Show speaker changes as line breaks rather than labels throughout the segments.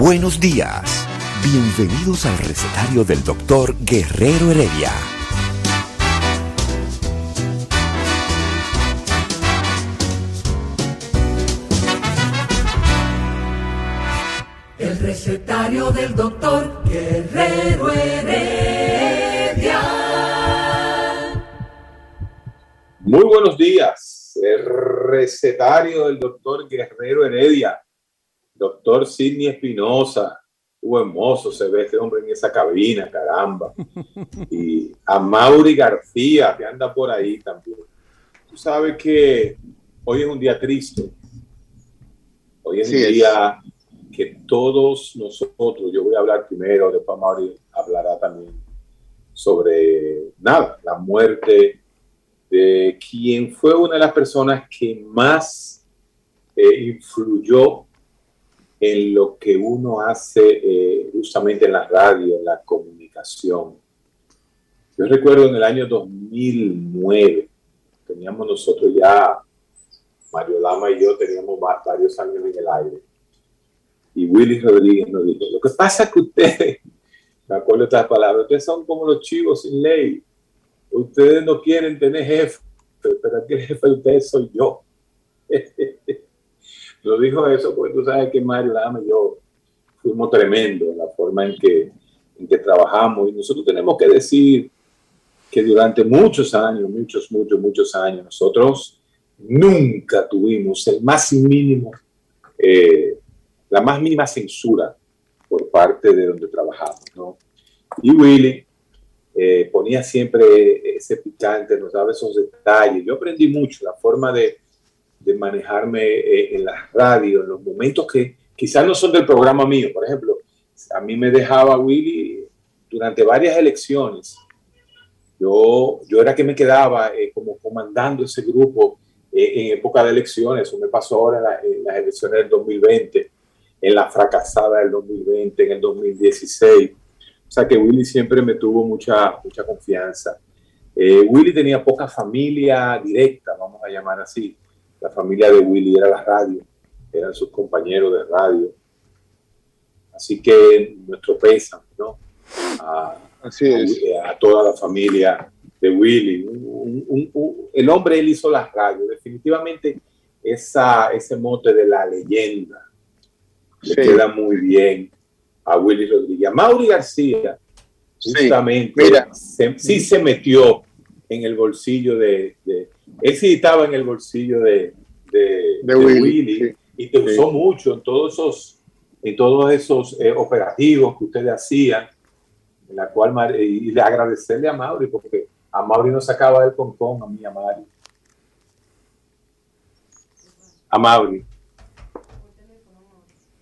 Buenos días. Bienvenidos al recetario del doctor Guerrero Heredia.
El recetario del doctor Guerrero Heredia.
Muy buenos días. El recetario del doctor Guerrero Heredia. Doctor Sidney Espinosa. Qué hermoso se ve este hombre en esa cabina, caramba. Y a Mauri García, que anda por ahí también. Tú sabes que hoy es un día triste. Hoy es
Sí
un
es.
día que todos nosotros, yo voy a hablar primero, después Mauri hablará también sobre nada, la muerte de quien fue una de las personas que más eh, influyó en lo que uno hace eh, justamente en la radio, en la comunicación. Yo recuerdo en el año 2009, teníamos nosotros ya, Mario Lama y yo teníamos va- varios años en el aire. Y Willy Rodríguez nos dijo, lo que pasa es que ustedes, me acuerdo estas palabras, ustedes son como los chivos sin ley. Ustedes no quieren tener jefe, pero el jefe de ustedes soy yo. Lo dijo eso porque tú sabes que Mario Lama y yo fuimos tremendos en la forma en que, en que trabajamos y nosotros tenemos que decir que durante muchos años, muchos, muchos, muchos años, nosotros nunca tuvimos el más mínimo, eh, la más mínima censura por parte de donde trabajamos, ¿no? Y Willy eh, ponía siempre ese picante, nos daba esos detalles. Yo aprendí mucho la forma de, de manejarme eh, en la radio, en los momentos que quizás no son del programa mío. Por ejemplo, a mí me dejaba Willy durante varias elecciones. Yo, yo era que me quedaba eh, como comandando ese grupo eh, en época de elecciones. Eso me pasó ahora en, la- en las elecciones del 2020, en la fracasada del 2020, en el 2016. O sea que Willy siempre me tuvo mucha, mucha confianza. Eh, Willy tenía poca familia directa, vamos a llamar así. La familia de Willy era la radio, eran sus compañeros de radio. Así que nuestro pésame, ¿no? A,
Así es.
a, a toda la familia de Willy. Un- un- un- el hombre, él hizo la radio. Definitivamente, esa, ese mote de la leyenda le
Sí.
queda muy bien a Willy Rodríguez. Mauri García,
Sí.
justamente,
Mira.
se- sí se metió en el bolsillo de, de- Él sí estaba en el bolsillo de, de,
De
de
Willy,
Willy
sí.
y te
Sí.
usó mucho en todos esos, en todos esos eh, operativos que ustedes hacían en la cual Mar- y le agradecerle a Mauri porque a Mauri no sacaba del concón a mí a Mari a Mauri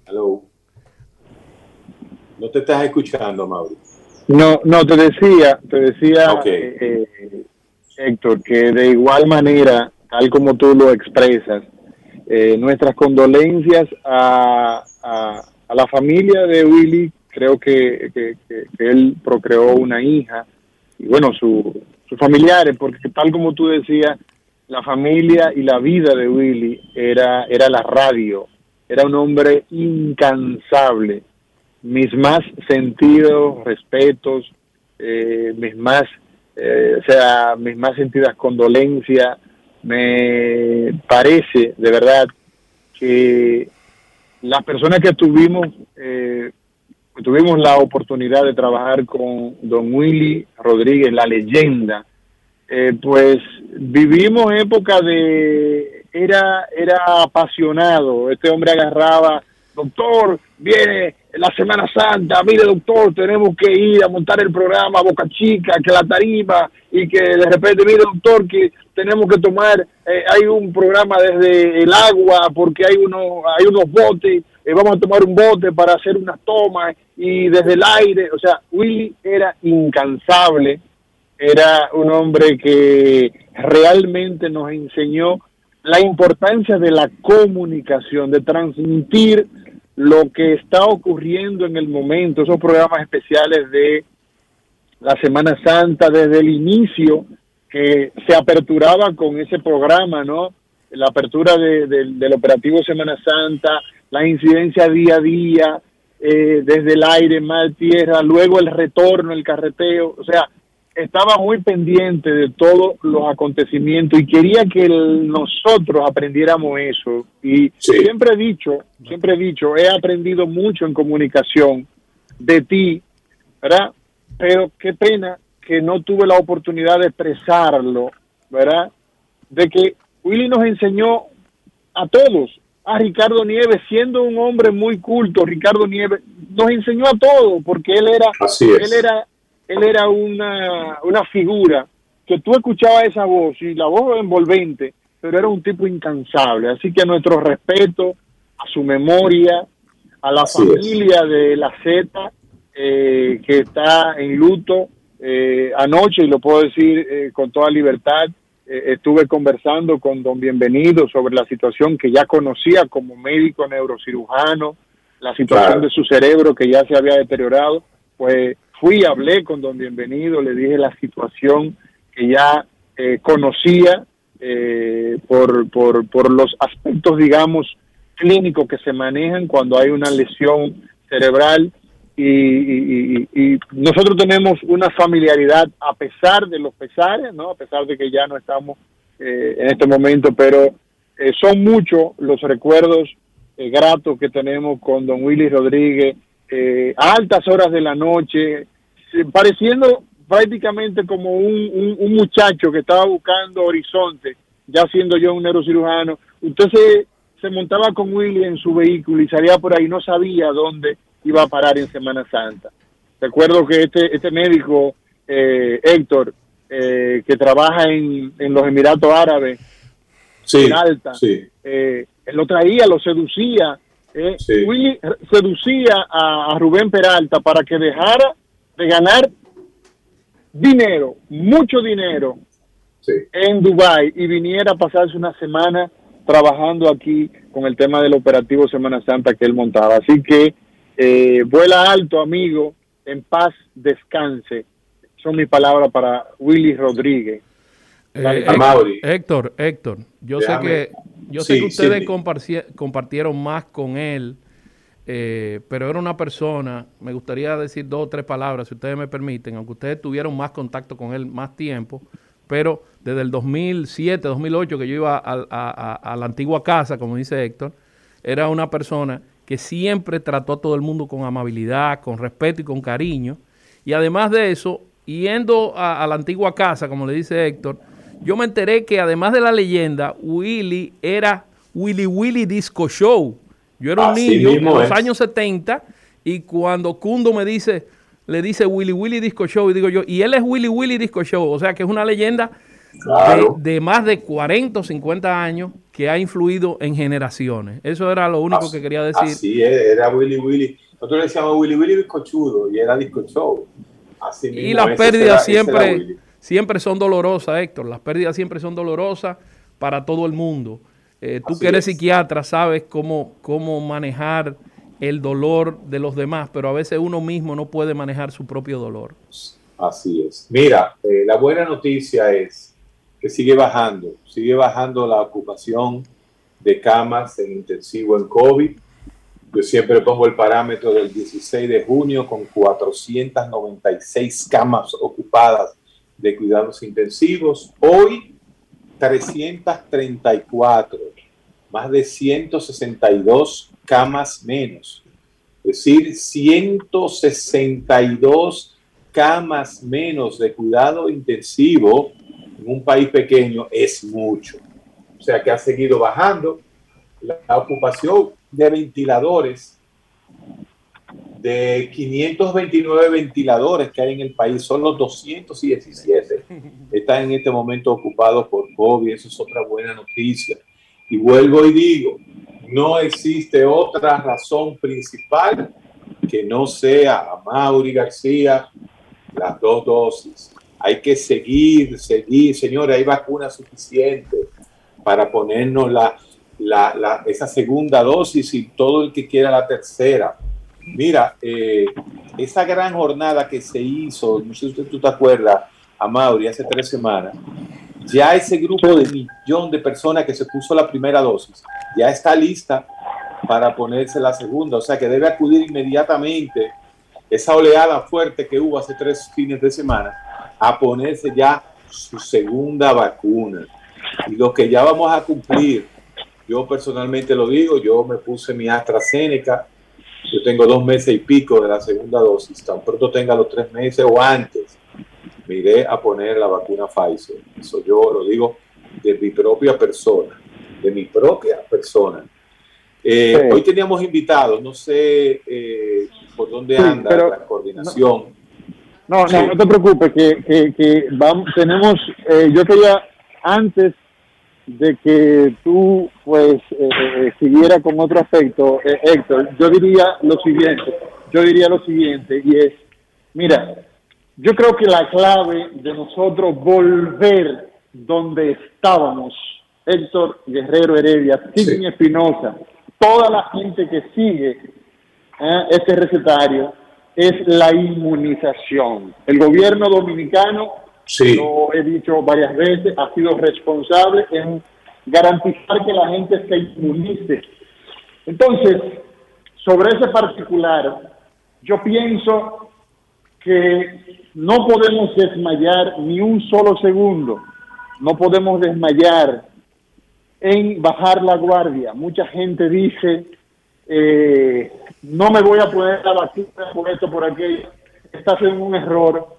hello no te estás escuchando Mauri
No, no, te decía, te decía,
Ok.
eh, eh, Héctor, que de igual manera, tal como tú lo expresas, eh, nuestras condolencias a, a, la familia de Willy, creo que- que él procreó una hija, y bueno, su- sus familiares, porque tal como tú decías, la familia y la vida de Willy era, era la radio, era un hombre incansable, mis más sentidos, respetos, eh, mis más, eh, o sea, mis más sentidas condolencias. Me parece, de verdad, que las personas que tuvimos, eh, tuvimos la oportunidad de trabajar con don Willy Rodríguez, la leyenda, eh, pues vivimos época de era era apasionado este hombre agarraba doctor viene la Semana Santa, mire doctor, tenemos que ir a montar el programa Boca Chica, que la tarima, y que de repente, mire doctor, que tenemos que tomar, eh, hay un programa desde el agua, porque hay, uno, hay unos botes, eh, vamos a tomar un bote para hacer unas tomas, y desde el aire, o sea, Willy era incansable, era un hombre que realmente nos enseñó la importancia de la comunicación, de transmitir lo que está ocurriendo en el momento, esos programas especiales de la Semana Santa, desde el inicio, que se aperturaba con ese programa, ¿no? La apertura del operativo Semana Santa, la incidencia día a día, eh, desde el aire, mar, tierra, luego el retorno, el carreteo, o sea, estaba muy pendiente de todos los acontecimientos y quería que nosotros aprendiéramos eso. Y siempre he dicho, siempre he dicho, he aprendido mucho en comunicación de ti, ¿verdad? Pero qué pena que no tuve la oportunidad de expresarlo, ¿verdad? De que Willy nos enseñó a todos, a Ricardo Nieves, siendo un hombre muy culto, Ricardo Nieves nos enseñó a todos, porque él era, él era él era una, una figura que tú escuchabas esa voz y la voz envolvente, pero era un tipo incansable. Así que nuestro respeto a su memoria, a la familia de la Z eh, que está en luto eh, anoche, y lo puedo decir eh, con toda libertad, estuve conversando con don Bienvenido sobre la situación que ya conocía como médico neurocirujano, la situación de su cerebro que ya se había deteriorado, pues Fui, hablé con don Bienvenido, le dije la situación que ya eh, conocía eh, por, por, por los aspectos, digamos, clínicos que se manejan cuando hay una lesión cerebral y, nosotros tenemos una familiaridad a pesar de los pesares, ¿no? A pesar de que ya no estamos eh, en este momento, pero son muchos los recuerdos gratos que tenemos con don Willy Rodríguez, eh, a altas horas de la noche, pareciendo prácticamente como un, muchacho que estaba buscando horizonte, ya siendo yo un neurocirujano. Entonces se montaba con Willy en su vehículo y salía por ahí, no sabía dónde iba a parar en Semana Santa. Recuerdo que este, este médico, eh, Héctor, eh, que trabaja en, los Emiratos Árabes, en Alta, él lo traía, lo seducía, eh, Willy seducía a, Rubén Peralta para que dejara de ganar dinero, mucho dinero, en Dubai y viniera a pasarse una semana trabajando aquí con el tema del operativo Semana Santa que él montaba. Así que eh, vuela alto, amigo, en paz, descanse. Son mis palabras para Willy Rodríguez.
Eh, Héctor, Héctor, yo sé que yo sé que ustedes compartieron más con él, eh, pero era una persona, me gustaría decir dos o tres palabras, si ustedes me permiten, aunque ustedes tuvieron más contacto con él más tiempo, pero desde el 2007, 2008 que yo iba a, la antigua casa, como dice Héctor, era una persona que siempre trató a todo el mundo con amabilidad, con respeto y con cariño. Y además de eso, yendo a la antigua casa, como le dice Héctor, yo me enteré que además de la leyenda, Willy era Willy Willy Disco Show. Yo era un niño en los años 70 y cuando Kundo me dice, le dice Willy Willy Disco Show y digo yo, y él es Willy Willy Disco Show, o sea que es una leyenda de, más de 40 o 50 años que ha influido en generaciones. Eso era lo único que quería decir.
Sí, era Willy Willy. Nosotros le decíamos Willy Willy Disco Chudo y era Disco Show.
Así y las pérdidas siempre siempre son dolorosas, Héctor. Las pérdidas siempre son dolorosas para todo el mundo. Eh, tú que eres psiquiatra sabes cómo, cómo manejar el dolor de los demás, pero a veces uno mismo no puede manejar su propio dolor.
Así es. Mira, eh, la buena noticia es que sigue bajando, sigue bajando la ocupación de camas en intensivo en COVID. Yo siempre pongo el parámetro del 16 de junio con 496 camas ocupadas de cuidados intensivos. Hoy 334, más de 162 camas menos. Es decir, 162 camas menos de cuidado intensivo en un país pequeño es mucho. O sea que ha seguido bajando la ocupación de ventiladores de 529 ventiladores que hay en el país, solo 217 están en este momento ocupados por COVID. Eso es otra buena noticia. Y vuelvo y digo, no existe otra razón principal que no sea a Mauri García las dos dosis. Hay que seguir, seguir, señores, hay vacunas suficientes para ponernos la, esa segunda dosis y todo el que quiera la tercera. Mira, eh, esa gran jornada que se hizo, no sé si tú te acuerdas, a Mauri, hace tres semanas, ya ese grupo de millón de personas que se puso la primera dosis ya está lista para ponerse la segunda, o sea que debe acudir inmediatamente esa oleada fuerte que hubo hace tres fines de semana a ponerse ya su segunda vacuna. Y lo que ya vamos a cumplir, yo personalmente lo digo, yo me puse mi AstraZeneca, yo tengo dos meses y pico de la segunda dosis, tan pronto tenga los tres meses o antes, me iré a poner la vacuna Pfizer. Eso yo lo digo de mi propia persona, de mi propia persona. Eh, hoy teníamos invitados, no sé eh, por dónde anda la coordinación.
No, no, no, te preocupes, que, que, vamos, tenemos, eh, yo quería, antes de que tú pues siguiera con otro aspecto, Héctor, yo diría lo siguiente, yo diría lo siguiente, y es, mira, yo creo que la clave de nosotros volver donde estábamos, Héctor Guerrero Heredia, Sidney Espinosa, toda la gente que sigue ¿eh? este recetario es la inmunización. El gobierno dominicano, lo he dicho varias veces, ha sido responsable en garantizar que la gente se inmunice. Entonces, sobre ese particular, yo pienso que no podemos desmayar ni un solo segundo, no podemos desmayar en bajar la guardia. Mucha gente dice, eh, no me voy a poner la vacuna por esto, por aquello. Está haciendo un error.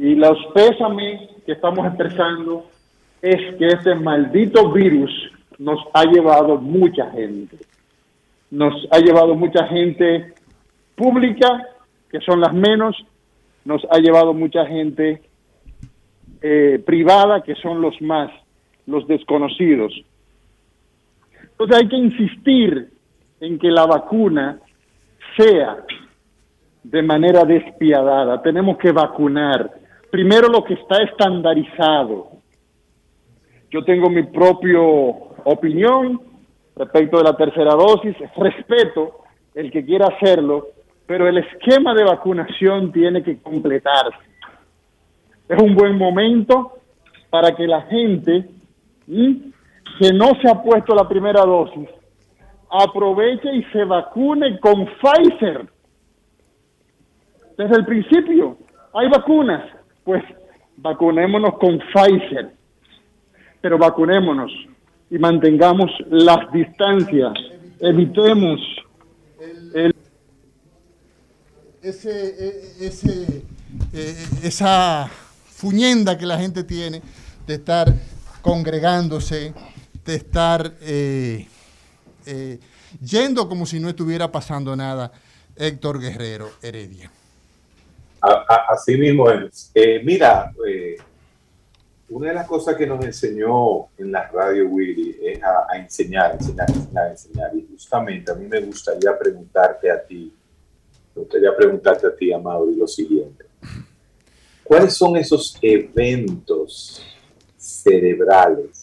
Y los pésames que estamos expresando es que este maldito virus nos ha llevado mucha gente. Nos ha llevado mucha gente pública, que son las menos, nos ha llevado mucha gente eh, privada, que son los más, los desconocidos. Entonces hay que insistir en que la vacuna sea de manera despiadada. Tenemos que vacunar. Primero lo que está estandarizado. Yo tengo mi propia opinión respecto de la tercera dosis. Respeto el que quiera hacerlo, pero el esquema de vacunación tiene que completarse. Es un buen momento para que la gente que no se ha puesto la primera dosis aproveche y se vacune con Pfizer. Desde el principio, hay vacunas, pues vacunémonos con Pfizer, pero vacunémonos y mantengamos las distancias, evitemos el,
ese, ese, eh, esa fuñenda que la gente tiene de estar congregándose, de estar eh, eh, yendo como si no estuviera pasando nada, Héctor Guerrero Heredia.
Así mismo es. Eh, mira, una de las cosas que nos enseñó en la radio Willy es a, enseñar, enseñar, enseñar, enseñar. Y justamente a mí me gustaría preguntarte a ti, me gustaría preguntarte a ti, Amado, y lo siguiente. ¿Cuáles son esos eventos cerebrales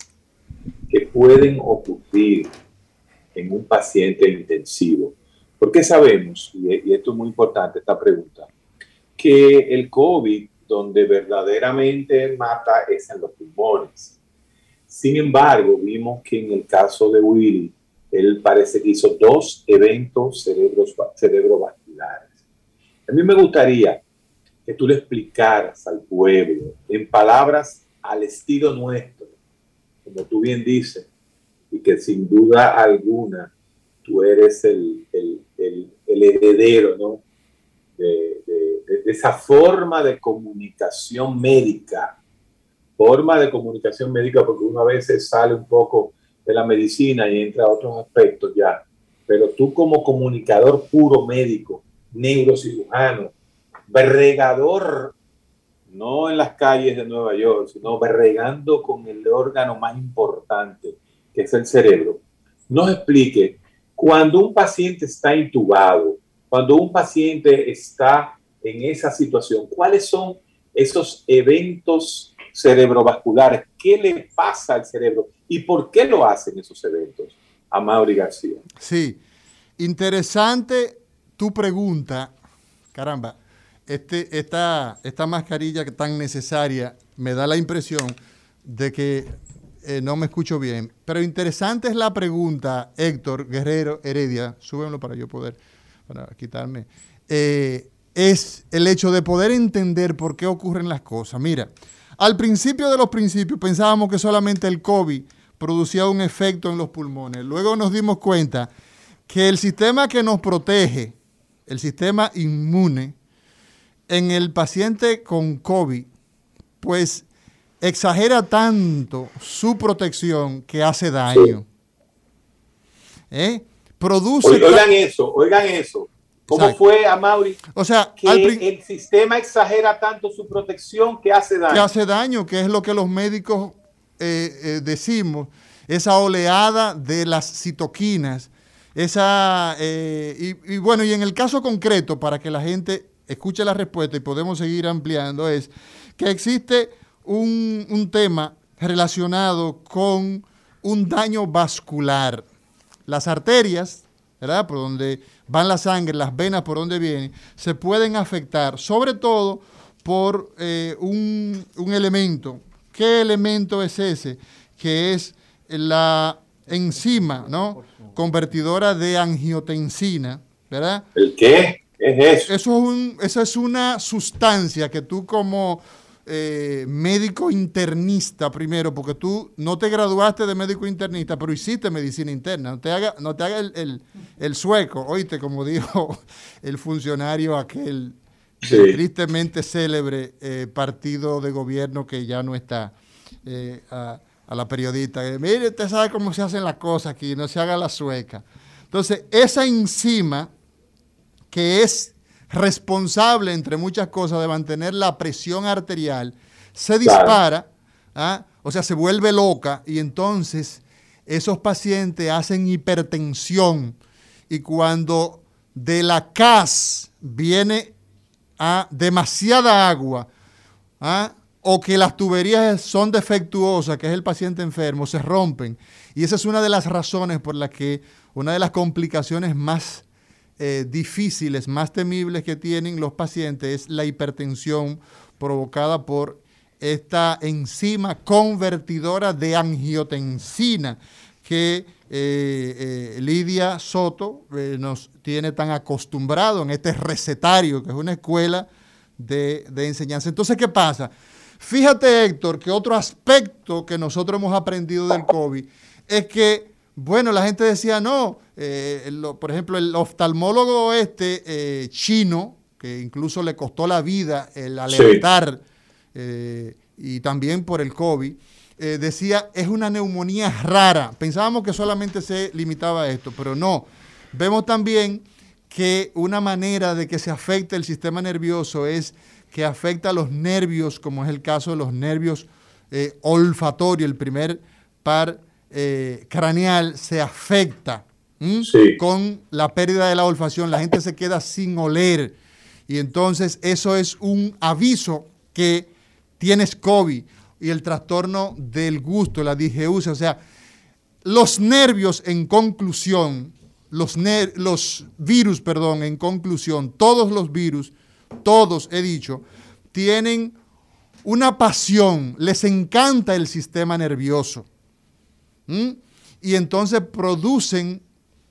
que pueden ocurrir en un paciente intensivo. Porque sabemos, y esto es muy importante, esta pregunta, que el COVID, donde verdaderamente mata, es en los pulmones. Sin embargo, vimos que en el caso de Willy, él parece que hizo dos eventos cerebros, cerebrovasculares. A mí me gustaría que tú le explicaras al pueblo, en palabras al estilo nuestro, como tú bien dices, y que sin duda alguna tú eres el, heredero ¿no? De, esa forma de comunicación médica, forma de comunicación médica, porque uno a veces sale un poco de la medicina y entra a otros aspectos ya, pero tú como comunicador puro médico, neurocirujano, berregador, no en las calles de Nueva York, sino berregando con el órgano más importante, que es el cerebro, nos explique cuando un paciente está intubado, cuando un paciente está en esa situación, cuáles son esos eventos cerebrovasculares, qué le pasa al cerebro y por qué lo hacen esos eventos. A García.
Sí, interesante tu pregunta. Caramba, este, esta, esta mascarilla tan necesaria me da la impresión de que eh, no me escucho bien. Pero interesante es la pregunta, Héctor Guerrero Heredia, súbenlo para yo poder, para quitarme, eh, es el hecho de poder entender por qué ocurren las cosas. Mira, al principio de los principios pensábamos que solamente el COVID producía un efecto en los pulmones. Luego nos dimos cuenta que el sistema que nos protege, el sistema inmune, en el paciente con COVID, pues exagera tanto su protección que hace daño. ¿Eh? Produce.
Oigan eso, oigan eso. ¿Cómo fue a Mauri?
O sea,
que el sistema exagera tanto su protección que hace daño.
Que hace daño, que es lo que los médicos eh, eh, decimos, esa oleada de las citoquinas, esa y, bueno, y en el caso concreto, para que la gente escuche la respuesta y podemos seguir ampliando, es que existe un, tema relacionado con un daño vascular. Las arterias, ¿verdad? Por donde van la sangre, las venas por donde vienen, se pueden afectar, sobre todo por eh, un, un, elemento. ¿Qué elemento es ese? Que es la enzima, ¿no? Convertidora de angiotensina, ¿verdad?
¿El qué? es eso?
Eso es, un, eso es una sustancia que tú como eh, médico internista primero, porque tú no te graduaste de médico internista, pero hiciste medicina interna. No te haga, no te haga el, sueco, oíste, como dijo el funcionario aquel tristemente célebre eh, partido de gobierno que ya no está. Eh, a, a, la periodista, mire, usted sabe cómo se hacen las cosas aquí, no se haga la sueca. Entonces, esa enzima que es responsable, entre muchas cosas, de mantener la presión arterial, se dispara, ¿ah? o sea, se vuelve loca y entonces esos pacientes hacen hipertensión y cuando de la CAS viene a demasiada agua ¿ah? o que las tuberías son defectuosas, que es el paciente enfermo, se rompen. Y esa es una de las razones por las que una de las complicaciones más eh, difíciles, más temibles que tienen los pacientes es la hipertensión provocada por esta enzima convertidora de angiotensina que eh, eh, Lidia Soto nos tiene tan acostumbrado en este recetario, que es una escuela de, de enseñanza. Entonces, ¿qué pasa? Fíjate, Héctor, que otro aspecto que nosotros hemos aprendido del COVID es que bueno, la gente decía, no, eh, por ejemplo, el oftalmólogo este eh, chino, que incluso le costó la vida el alertar, eh, y también por el COVID, decía, es una neumonía rara. Pensábamos que solamente se limitaba a esto, pero no. Vemos también que una manera de que se afecte el sistema nervioso es que afecta a los nervios, como es el caso de los nervios olfatorios, el primer par eh, craneal se afecta con la pérdida de la olfacción. La gente se queda sin oler. Y entonces eso es un aviso que tienes COVID y el trastorno del gusto, la digeusia. O sea, los nervios en conclusión, los, los virus, perdón, en conclusión, todos los virus, todos he dicho, tienen una pasión, les encanta el sistema nervioso. ¿Mm? Y entonces producen,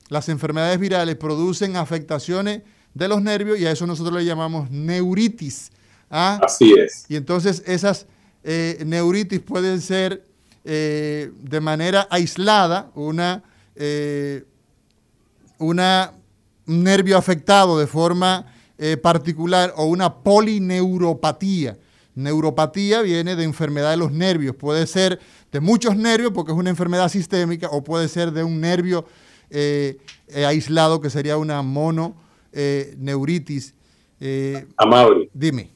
las enfermedades virales producen afectaciones de los nervios y a eso nosotros le llamamos neuritis.
¿ah? Así es.
Y entonces esas eh, neuritis pueden ser eh, de manera aislada, una, eh, una, un nervio afectado de forma particular o una polineuropatía. Neuropatía viene de enfermedad de los nervios, puede ser de muchos nervios porque es una enfermedad sistémica o puede ser de un nervio aislado que sería una mono eh,
Amaury.
Dime.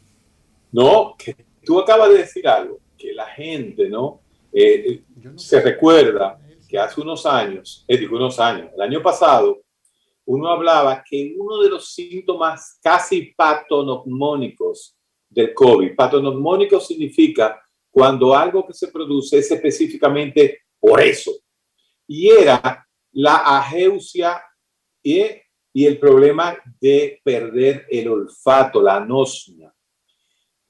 No, que tú acabas de decir algo, que la gente, ¿no? Eh, se recuerda que hace unos años, eh, digo unos años, el año pasado, uno hablaba que uno de los síntomas casi patognomónicos del COVID, patognomónico significa cuando algo que se produce es específicamente por eso, y era la ageusia y, y el problema de perder el olfato, la anosmia.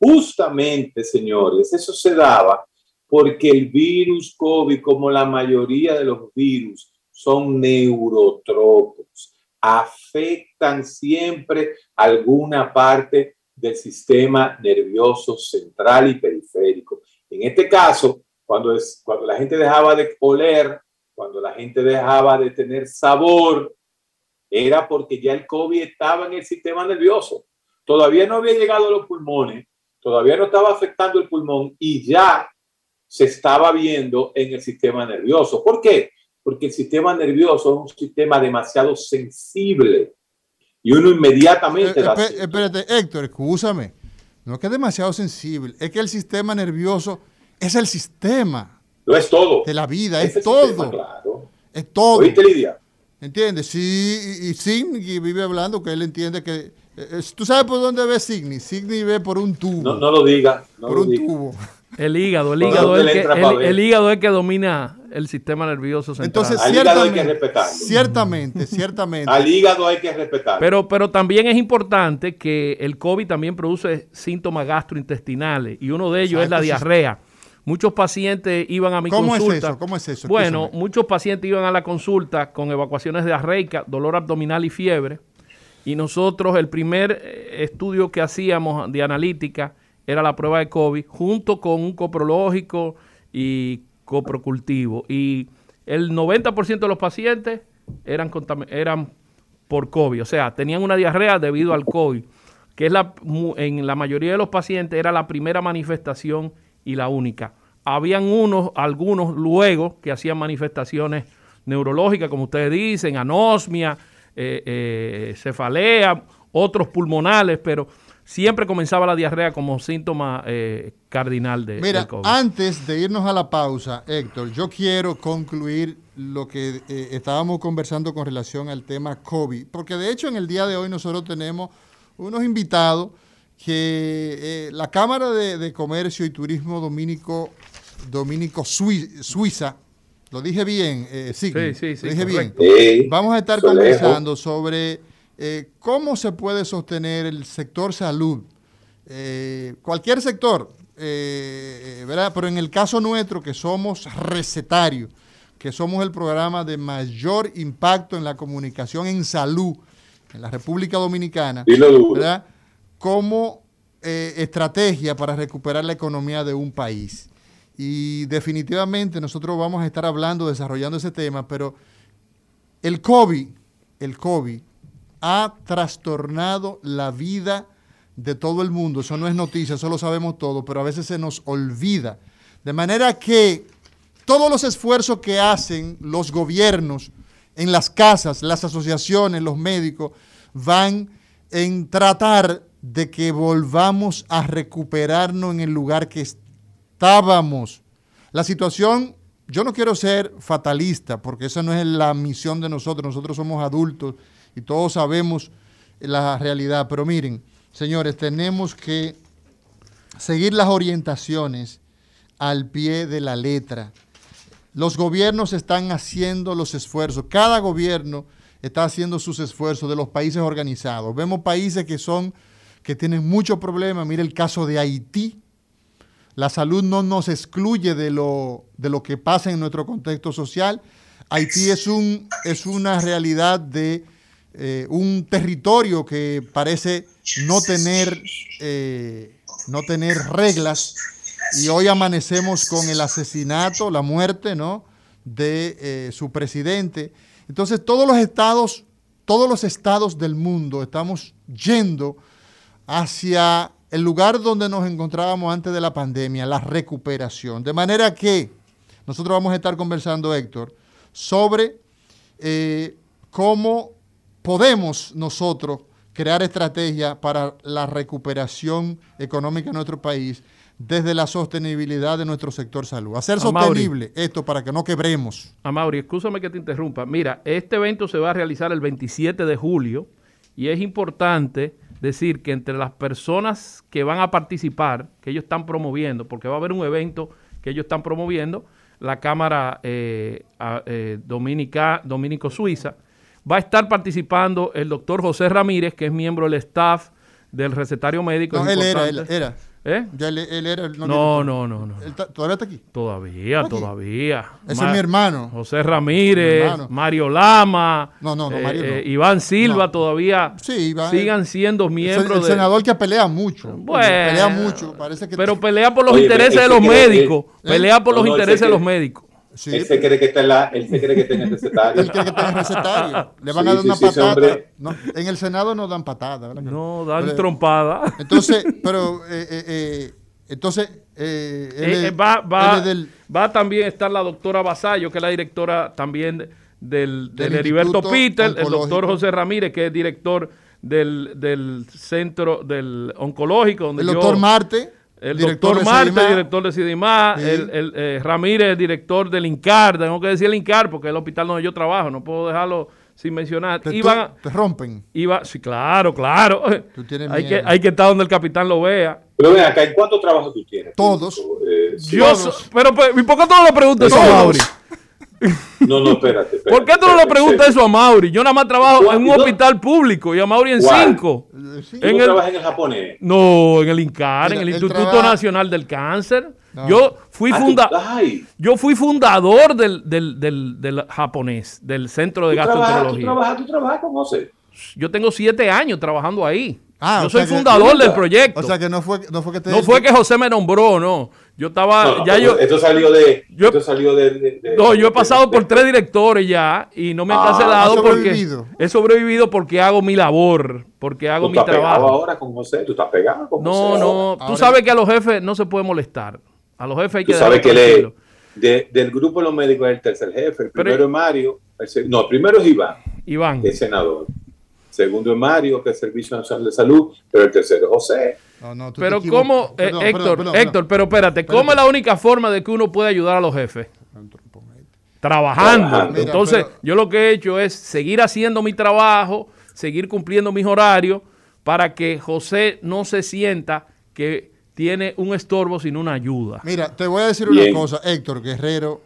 Justamente, señores, eso se daba porque el virus COVID, como la mayoría de los virus, son neurotropos, afectan siempre alguna parte del sistema nervioso central y periférico. En este caso, cuando, cuando la gente dejaba de oler, cuando la gente dejaba de tener sabor, era porque ya el COVID estaba en el sistema nervioso. Todavía no había llegado a los pulmones, todavía no estaba afectando el pulmón y ya se estaba viendo en el sistema nervioso. ¿Por qué? Porque el sistema nervioso es un sistema demasiado sensible y uno inmediatamente...
Eh, espérate, Héctor, escúchame. No es que es demasiado sensible, es que el sistema nervioso es el sistema.
Lo es todo.
De la vida, es, todo.
claro.
Es todo.
¿Oíste, Lidia?
¿Entiendes? Sí, y, Sidney vive hablando que él entiende que... Eh, ¿Tú sabes por dónde ve Sidney? Sidney ve por un tubo.
No, no lo diga.
por un tubo.
El hígado, el hígado, es que, el, hígado es que domina el sistema nervioso central.
Entonces, Al hígado hay que respetarlo. Ciertamente, ciertamente.
Al hígado hay que respetarlo.
Pero, pero también es importante que el COVID también produce síntomas gastrointestinales y uno de ellos es la diarrea. Muchos pacientes iban a mi
¿Cómo
consulta.
Es eso? ¿Cómo es eso?
Bueno, muchos pacientes iban a la consulta con evacuaciones diarreicas, dolor abdominal y fiebre. Y nosotros, el primer eh, estudio que hacíamos de analítica, era la prueba de COVID, junto con un coprológico y coprocultivo. Y el 90% de los pacientes eran, eran por COVID, o sea, tenían una diarrea debido al COVID, que es la, en la mayoría de los pacientes era la primera manifestación y la única. Habían unos, algunos luego que hacían manifestaciones neurológicas, como ustedes dicen, anosmia, eh, eh, cefalea, otros pulmonales, pero siempre comenzaba la diarrea como síntoma eh, cardinal de,
Mira, antes de irnos a la pausa, Héctor, yo quiero concluir lo que eh, estábamos conversando con relación al tema COVID, porque de hecho en el día de hoy nosotros tenemos unos invitados que eh, la Cámara de, Comercio y Turismo Dominico, Dominico Suiza, lo dije bien, sí, sí, sí, lo dije bien. Vamos a estar conversando sobre eh, ¿Cómo se puede sostener el sector salud? Eh, cualquier sector, eh, ¿verdad? Pero en el caso nuestro, que somos recetarios, que somos el programa de mayor impacto en la comunicación en salud en la República Dominicana, ¿verdad? Como estrategia para recuperar la economía de un país. Y definitivamente nosotros vamos a estar hablando, desarrollando ese tema, pero el COVID, el COVID ha trastornado la vida de todo el mundo. Eso no es noticia, eso lo sabemos todo, pero a veces se nos olvida. De manera que todos los esfuerzos que hacen los gobiernos en las casas, las asociaciones, los médicos, van en tratar de que volvamos a recuperarnos en el lugar que estábamos. La situación, yo no quiero ser fatalista, porque esa no es la misión de nosotros, nosotros somos adultos y todos sabemos la realidad. Pero miren, señores, tenemos que seguir las orientaciones al pie de la letra. Los gobiernos están haciendo los esfuerzos, cada gobierno está haciendo sus esfuerzos de los países organizados. Vemos países que son que tienen muchos problemas, mire el caso de Haití. La salud no nos excluye de lo, de lo que pasa en nuestro contexto social. Haití es, un, es una realidad de eh, un territorio que parece no tener, eh, no tener reglas y hoy amanecemos con el asesinato, la muerte ¿no? de eh, su presidente. Entonces todos los estados, todos los estados del mundo estamos yendo hacia el lugar donde nos encontrábamos antes de la pandemia, la recuperación. De manera que nosotros vamos a estar conversando, Héctor, sobre cómo podemos nosotros crear estrategias para la recuperación económica de nuestro país desde la sostenibilidad de nuestro sector salud. Hacer sostenible esto para que no quebremos.
Amaury, escúchame que te interrumpa. Mira, este evento se va a realizar el 27 de julio y es importante decir que entre las personas que van a participar, que ellos están promoviendo, porque va a haber un evento que ellos están promoviendo, la Cámara eh, eh, Dominica, Dominico-Suiza, va a estar participando el doctor José Ramírez, que es miembro del staff del recetario médico.
No, él era, él era.
¿Eh?
Ya él, era
el no, no, no, no,
¿Todavía está aquí?
Todavía, todavía.
Ese es mi hermano.
José Ramírez, Mario Lama,
no, no, no, eh, Mario
eh, Iván Silva todavía sí, sigan siendo miembros.
El, el senador que pelea mucho.
Bueno,
pelea mucho. Parece que
pero pelea por los intereses de los médicos. pelea por los intereses de los médicos.
Él se cree que está en la, él se cree que está en el recetario.
Él cree que está en el recetario. Le van a dar una patada. No, en el Senado no dan patada, ¿verdad?
No, dan trompada.
Entonces, pero eh, eh, eh entonces
eh, va, va, va a también estar la doctora Basayo, que es la directora también del, del, Heriberto Peter, el doctor José Ramírez, que es director del, del centro del oncológico. Donde
el doctor Marte
el doctor Marte, director de CIDIMA, el, el eh, Ramírez, director del INCAR, tengo que decir el INCAR porque es el hospital donde yo trabajo, no puedo dejarlo sin mencionar.
Te, Iban, te rompen.
Iba, sí, claro, claro. hay, que, hay que estar donde el capitán lo vea.
Pero ven acá, ¿en cuántos trabajos tú tienes?
Todos.
Eh, yo, pero, pues, ¿y por qué no le preguntas Mauri?
No, no, espérate,
¿Por qué tú no le preguntas eso a Mauri? Yo nada más trabajo en un hospital público y a Mauri en cinco.
en el, trabajas en el japonés?
No, en el INCAR, en el, Instituto Nacional del Cáncer. Yo fui ah, yo fui fundador del, del, del, del, japonés, del Centro de Gastroenterología.
¿Tú trabajas, tú trabajas con José?
Yo tengo siete años trabajando ahí. Ah, yo soy fundador del proyecto.
O sea que no fue, no fue que te
No fue que José me nombró, no. Yo estaba. ya yo,
esto salió de. esto salió de,
no, yo he pasado por tres directores ya y no me han ah, cancelado porque. He sobrevivido porque hago mi labor, porque hago mi trabajo.
ahora con José? ¿Tú estás pegado con
no, José? No, no. Tú sabes que a los jefes no se puede molestar. A los jefes hay que.
Tú sabes que le, del grupo de los médicos es el tercer jefe. El primero es Mario. no, el primero es Iván.
Iván.
El senador segundo es Mario, que es Servicio Nacional de Salud, pero el tercero es José.
Pero cómo, eh, Héctor, Héctor, pero espérate, ¿cómo es la única forma de que uno pueda ayudar a los jefes? Trabajando. Entonces, yo lo que he hecho es seguir haciendo mi trabajo, seguir cumpliendo mis horarios, para que José no se sienta que tiene un estorbo sin una ayuda.
Mira, te voy a decir una cosa, Héctor Guerrero,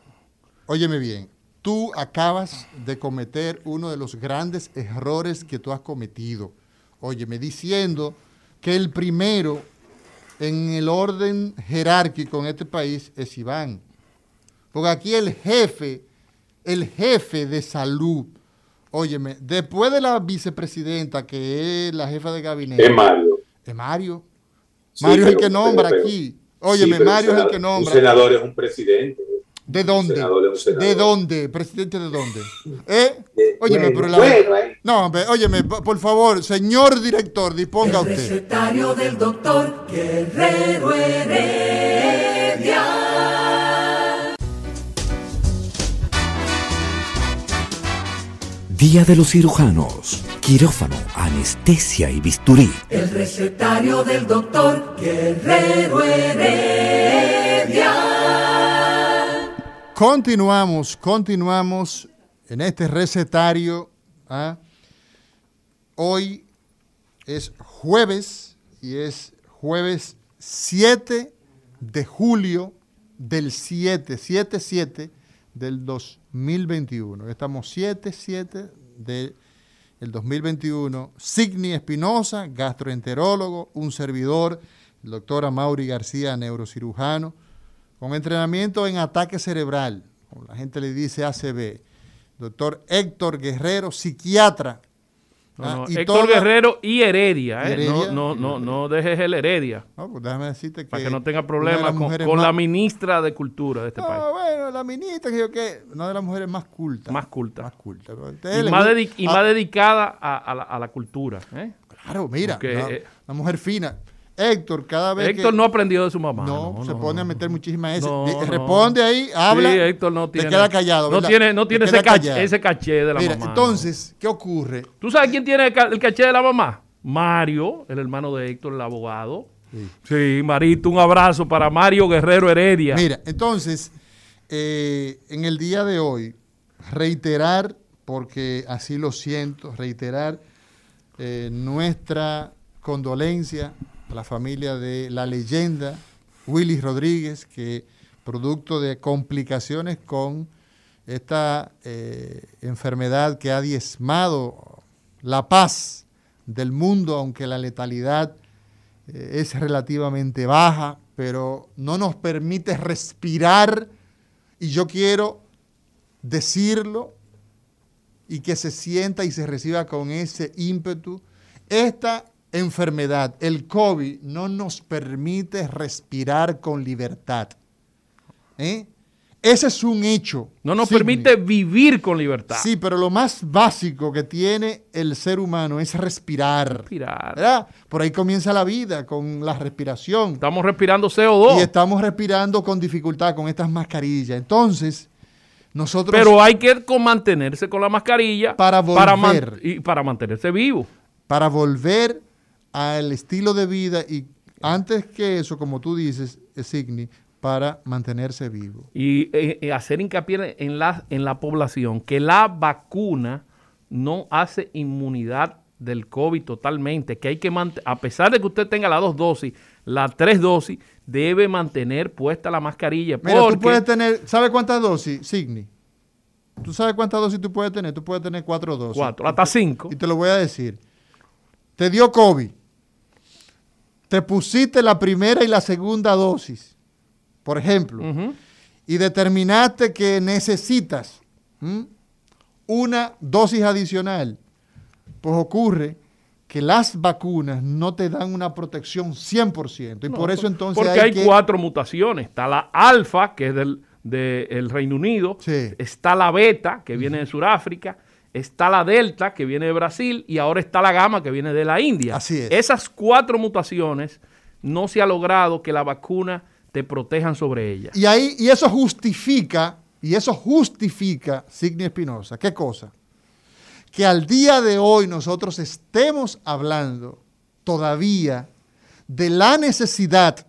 óyeme bien tú acabas de cometer uno de los grandes errores que tú has cometido. Óyeme, diciendo que el primero en el orden jerárquico en este país es Iván. Porque aquí el jefe, el jefe de salud, óyeme, después de la vicepresidenta, que es la jefa de gabinete.
Es Mario.
Es Mario. Mario es el que nombra aquí. Óyeme, Mario es el que nombra.
Un senador es un presidente.
¿De dónde? ¿De dónde? ¿Presidente de dónde? ¿Eh? Óyeme, pero la... No, óyeme, por favor, señor director, disponga
el
usted.
Recetario del doctor Guerrero Heredia.
Día de los cirujanos, quirófano, anestesia y bisturí.
El recetario del doctor Guerrero Heredia.
Continuamos, continuamos en este recetario. ¿ah? Hoy es jueves y es jueves 7 de julio del 7, 7, 7 del 2021. Estamos 7, 7 del 2021. Signi Espinosa, gastroenterólogo, un servidor, el doctor Amaury García, neurocirujano con entrenamiento en ataque cerebral, como la gente le dice ACB. Doctor Héctor Guerrero, psiquiatra.
Ah, Héctor Guerrero y Heredia, ¿eh? no, no, no, dejes el Heredia.
No, pues déjame decirte que.
Para que no tenga problemas con, la ministra de Cultura de este país.
bueno, la ministra, que yo que. Una de las mujeres más cultas.
Más culta.
Más culta.
Y, más, y más, dedicada a, la, cultura. ¿eh?
Claro, mira. una eh, mujer fina. Héctor, cada vez
Héctor no aprendió de su mamá.
No, se pone a meter muchísimas S. Responde ahí, habla.
Sí, Héctor no tiene.
Te queda callado.
No tiene, no tiene ese, caché, ese caché de la
Mira,
mamá.
Entonces, ¿qué ocurre?
¿Tú sabes quién tiene el caché de la mamá? Mario, el hermano de Héctor, el abogado. Sí. Marito, un abrazo para Mario Guerrero Heredia.
Mira, entonces, eh, en el día de hoy, reiterar, porque así lo siento, reiterar eh, nuestra condolencia a la familia de la leyenda Willy Rodríguez, que producto de complicaciones con esta eh, enfermedad que ha diezmado la paz del mundo, aunque la letalidad eh, es relativamente baja, pero no nos permite respirar y yo quiero decirlo y que se sienta y se reciba con ese ímpetu. Esta enfermedad, el COVID, no nos permite respirar con libertad. ¿Eh? Ese es un hecho.
No nos permite vivir con libertad.
Sí, pero lo más básico que tiene el ser humano es respirar. Respirar. Por ahí comienza la vida, con la respiración.
Estamos respirando CO2.
Y estamos respirando con dificultad con estas mascarillas. Entonces, nosotros...
Pero hay que mantenerse con la mascarilla.
Para volver.
y para mantenerse vivo.
Para volver al estilo de vida y antes que eso, como tú dices, Signi, para mantenerse vivo.
Y eh, eh, hacer hincapié en la, en la población que la vacuna no hace inmunidad del COVID totalmente, que hay que mantener, a pesar de que usted tenga las dos dosis, las tres dosis, debe mantener puesta la mascarilla.
Mira, tú puedes tener, ¿sabe cuántas dosis, Signi? ¿Tú sabes cuántas dosis tú puedes tener? Tú puedes tener cuatro dosis.
Cuatro, hasta cinco.
Y te lo voy a decir. Te dio COVID. Te pusiste la primera y la segunda dosis por ejemplo, y determinaste que necesitas una dosis adicional, pues ocurre que las vacunas no te dan una protección 100%. Y por eso entonces...
Porque hay, cuatro mutaciones. Está la alfa, que es del Reino Unido. Está la beta, que viene de Sudáfrica. Está la delta, que viene de Brasil. Y ahora está la gamma, que viene de la India.
Así es.
Esas cuatro mutaciones no se ha logrado que la vacuna te protejan sobre ella.
Y ahí, y eso justifica, y eso justifica, Signi Espinosa, ¿qué cosa? Que al día de hoy nosotros estemos hablando todavía de la necesidad,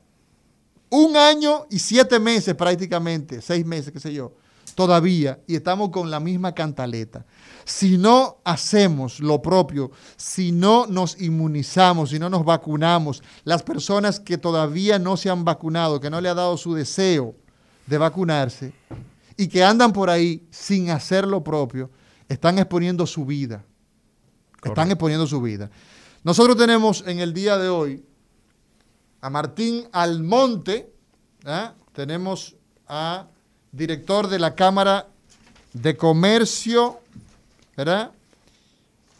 un año y siete meses prácticamente, seis meses, qué sé yo, todavía, y estamos con la misma cantaleta si no hacemos lo propio, si no nos inmunizamos, si no nos vacunamos, las personas que todavía no se han vacunado, que no le ha dado su deseo de vacunarse y que andan por ahí sin hacer lo propio, están exponiendo su vida. Están exponiendo su vida. Nosotros tenemos en el día de hoy a Martín Almonte, ¿ah? tenemos a director de la Cámara de Comercio ¿verdad?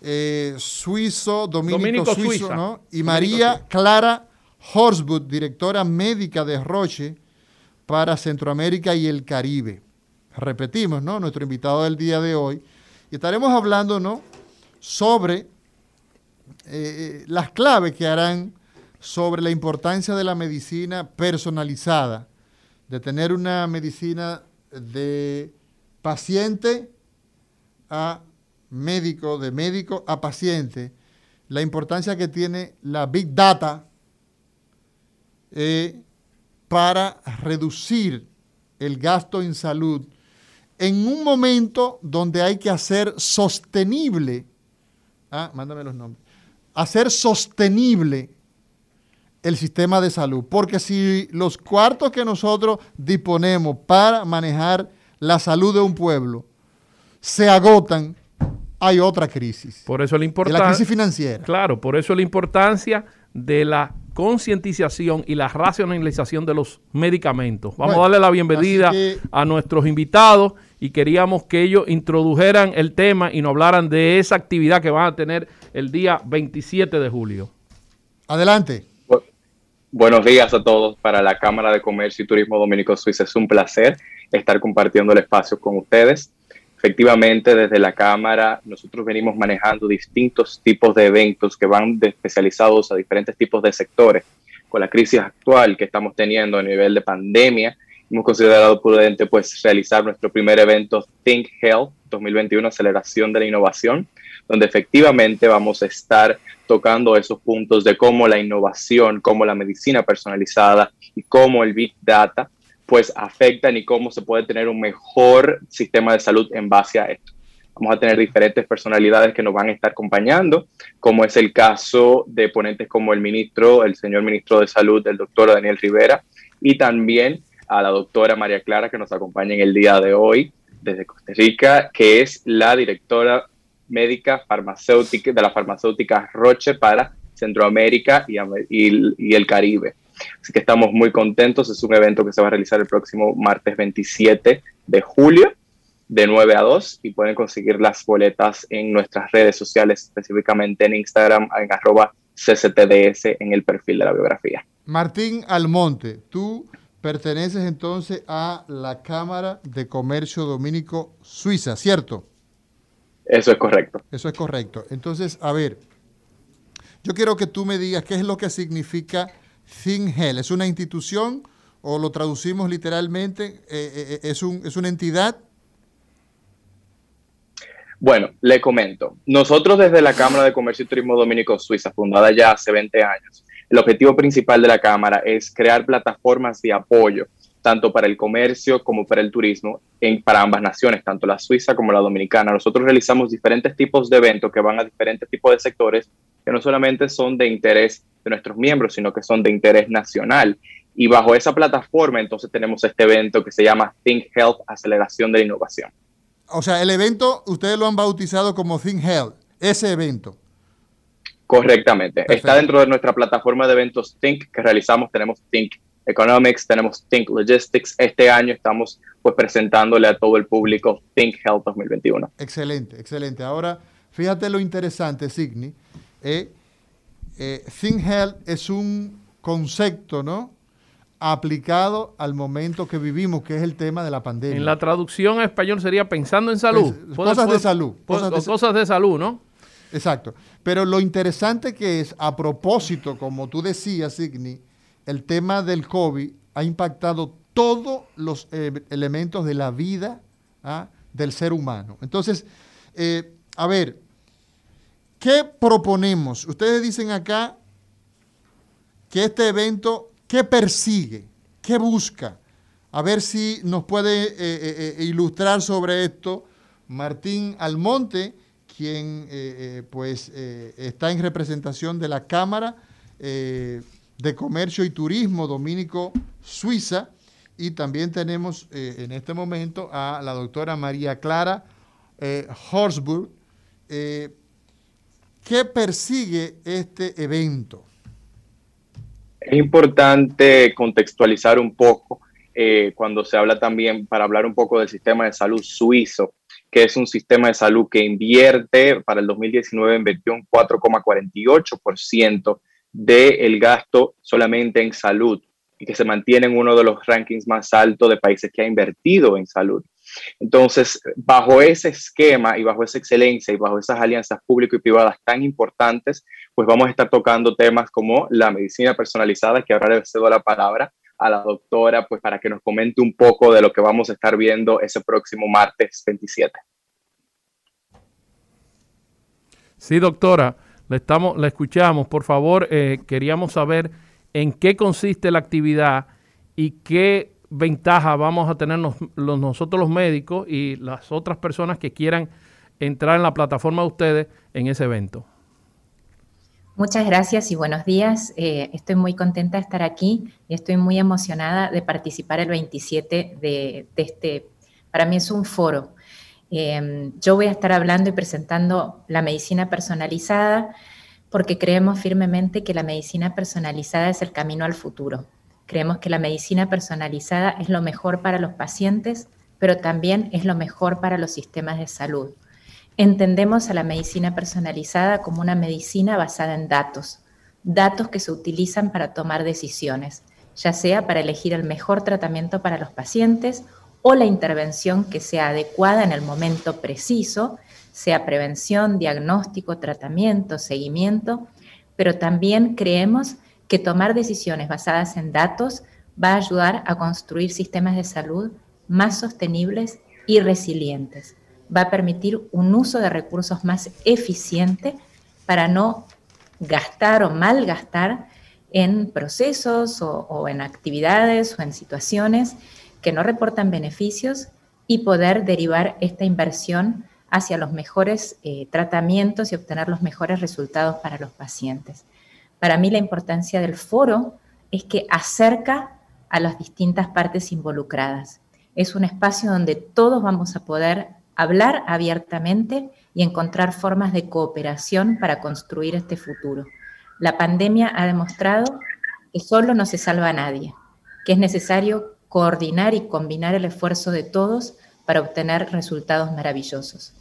Eh, suizo, Dominico, Suizo, ¿no? Y María Clara Horswood, directora médica de Roche para Centroamérica y el Caribe. Repetimos, ¿no? Nuestro invitado del día de hoy. Y estaremos hablando, ¿no? Sobre eh, eh, las claves que harán sobre la importancia de la medicina personalizada, de tener una medicina de paciente a médico, de médico a paciente, la importancia que tiene la Big Data eh, para reducir el gasto en salud en un momento donde hay que hacer sostenible, ah, mándame los nombres, hacer sostenible el sistema de salud. Porque si los cuartos que nosotros disponemos para manejar la salud de un pueblo se agotan, hay otra crisis.
Por eso la importancia.
La crisis financiera.
Claro, por eso la importancia de la concientización y la racionalización de los medicamentos. Vamos a darle la bienvenida a nuestros invitados y queríamos que ellos introdujeran el tema y nos hablaran de esa actividad que van a tener el día 27 de julio.
Adelante.
Buenos días a todos para la Cámara de Comercio y Turismo Dominico Suiza. Es un placer estar compartiendo el espacio con ustedes. Efectivamente, desde la Cámara nosotros venimos manejando distintos tipos de eventos que van especializados a diferentes tipos de sectores. Con la crisis actual que estamos teniendo a nivel de pandemia hemos considerado prudente pues realizar nuestro primer evento Think Health 2021, aceleración de la innovación, donde efectivamente vamos a estar tocando esos puntos de cómo la innovación, cómo la medicina personalizada y cómo el Big Data pues afectan y cómo se puede tener un mejor sistema de salud en base a esto. Vamos a tener diferentes personalidades que nos van a estar acompañando, como es el caso de ponentes como el ministro, el señor ministro de Salud, el doctor Daniel Rivera, y también a la doctora María Clara que nos acompaña en el día de hoy desde Costa Rica, que es la directora médica farmacéutica de la farmacéutica Roche para Centroamérica y, el Caribe. Así que estamos muy contentos. Es un evento que se va a realizar el próximo martes 27 de julio de 9 a 2 y pueden conseguir las boletas en nuestras redes sociales, específicamente en Instagram, en arroba cctds en el perfil de la biografía.
Martín Almonte, tú perteneces entonces a la Cámara de Comercio Dominico Suiza, ¿cierto?
Eso es correcto.
Eso es correcto. Entonces, a ver, yo quiero que tú me digas qué es lo que significa ThinkHealth. ¿Es una institución o lo traducimos literalmente? Eh, eh, eh, ¿es, un, ¿Es una entidad?
Bueno, le comento. Nosotros desde la Cámara de Comercio y Turismo Dominico Suiza, fundada ya hace 20 años, el objetivo principal de la Cámara es crear plataformas de apoyo tanto para el comercio como para el turismo en, para ambas naciones, tanto la suiza como la dominicana. Nosotros realizamos diferentes tipos de eventos que van a diferentes tipos de sectores que no solamente son de interés de nuestros miembros, sino que son de interés nacional. Y bajo esa plataforma entonces tenemos este evento que se llama Think Health, Aceleración de la Innovación.
O sea, el evento ustedes lo han bautizado como Think Health, ese evento.
Correctamente. Está dentro de nuestra plataforma de eventos Think que realizamos. Tenemos Think Economics, tenemos Think Logistics. Este año estamos pues presentándole a todo el público Think Health 2021.
Excelente, excelente. Ahora, fíjate lo interesante, Signi. Eh, eh, think Health es un concepto, ¿no? aplicado al momento que vivimos, que es el tema de la pandemia.
En la traducción a español sería pensando en salud.
Pues, cosas de salud.
Cosas de, cosas de salud, ¿no?
Exacto. Pero lo interesante que es, a propósito, como tú decías, Signi, el tema del COVID ha impactado todos los eh, elementos de la vida ¿ah? del ser humano. Entonces, eh, a ver, ¿qué proponemos? Ustedes dicen acá que este evento, ¿qué persigue? ¿Qué busca? A ver si nos puede eh, ilustrar sobre esto Martín Almonte, quien pues está en representación de la Cámara de Comercio y Turismo Dominico Suiza. Y también tenemos en este momento a la doctora María Clara Horsburg. ¿Qué persigue este evento?
Es importante contextualizar un poco cuando se habla también, para hablar un poco del sistema de salud suizo que es un sistema de salud que invierte, para el 2019 invirtió un 4,48% del gasto solamente en salud y que se mantiene en uno de los rankings más altos de países que ha invertido en salud. Entonces, bajo ese esquema y bajo esa excelencia y bajo esas alianzas público y privadas tan importantes, pues vamos a estar tocando temas como la medicina personalizada, que ahora le cedo la palabra, a la doctora, pues para que nos comente un poco de lo que vamos a estar viendo ese próximo martes 27.
Sí, doctora, le, estamos, le escuchamos. Por favor, eh, queríamos saber en qué consiste la actividad y qué ventaja vamos a tener nosotros los médicos y las otras personas que quieran entrar en la plataforma de ustedes en ese evento.
Muchas gracias y buenos días. Eh, estoy muy contenta de estar aquí y estoy muy emocionada de participar el 27 de, este, para mí es un foro. Em, yo voy a estar hablando y presentando la medicina personalizada porque creemos firmemente que la medicina personalizada es el camino al futuro. Creemos que la medicina personalizada es lo mejor para los pacientes, pero también es lo mejor para los sistemas de salud. Entendemos a la medicina personalizada como una medicina basada en datos, datos que se utilizan para tomar decisiones, ya sea para elegir el mejor tratamiento para los pacientes o la intervención que sea adecuada en el momento preciso, sea prevención, diagnóstico, tratamiento, seguimiento, pero también creemos que tomar decisiones basadas en datos va a ayudar a construir sistemas de salud más sostenibles y resilientes. Va a permitir un uso de recursos más eficiente para no gastar o malgastar en procesos o, en actividades o en situaciones que no reportan beneficios y poder derivar esta inversión hacia los mejores eh, tratamientos y obtener los mejores resultados para los pacientes. Para mí la importancia del foro es que acerca a las distintas partes involucradas. Es un espacio donde todos vamos a poder hablar abiertamente y encontrar formas de cooperación para construir este futuro. La pandemia ha demostrado que solo no se salva a nadie, que es necesario coordinar y combinar el esfuerzo de todos para obtener resultados maravillosos.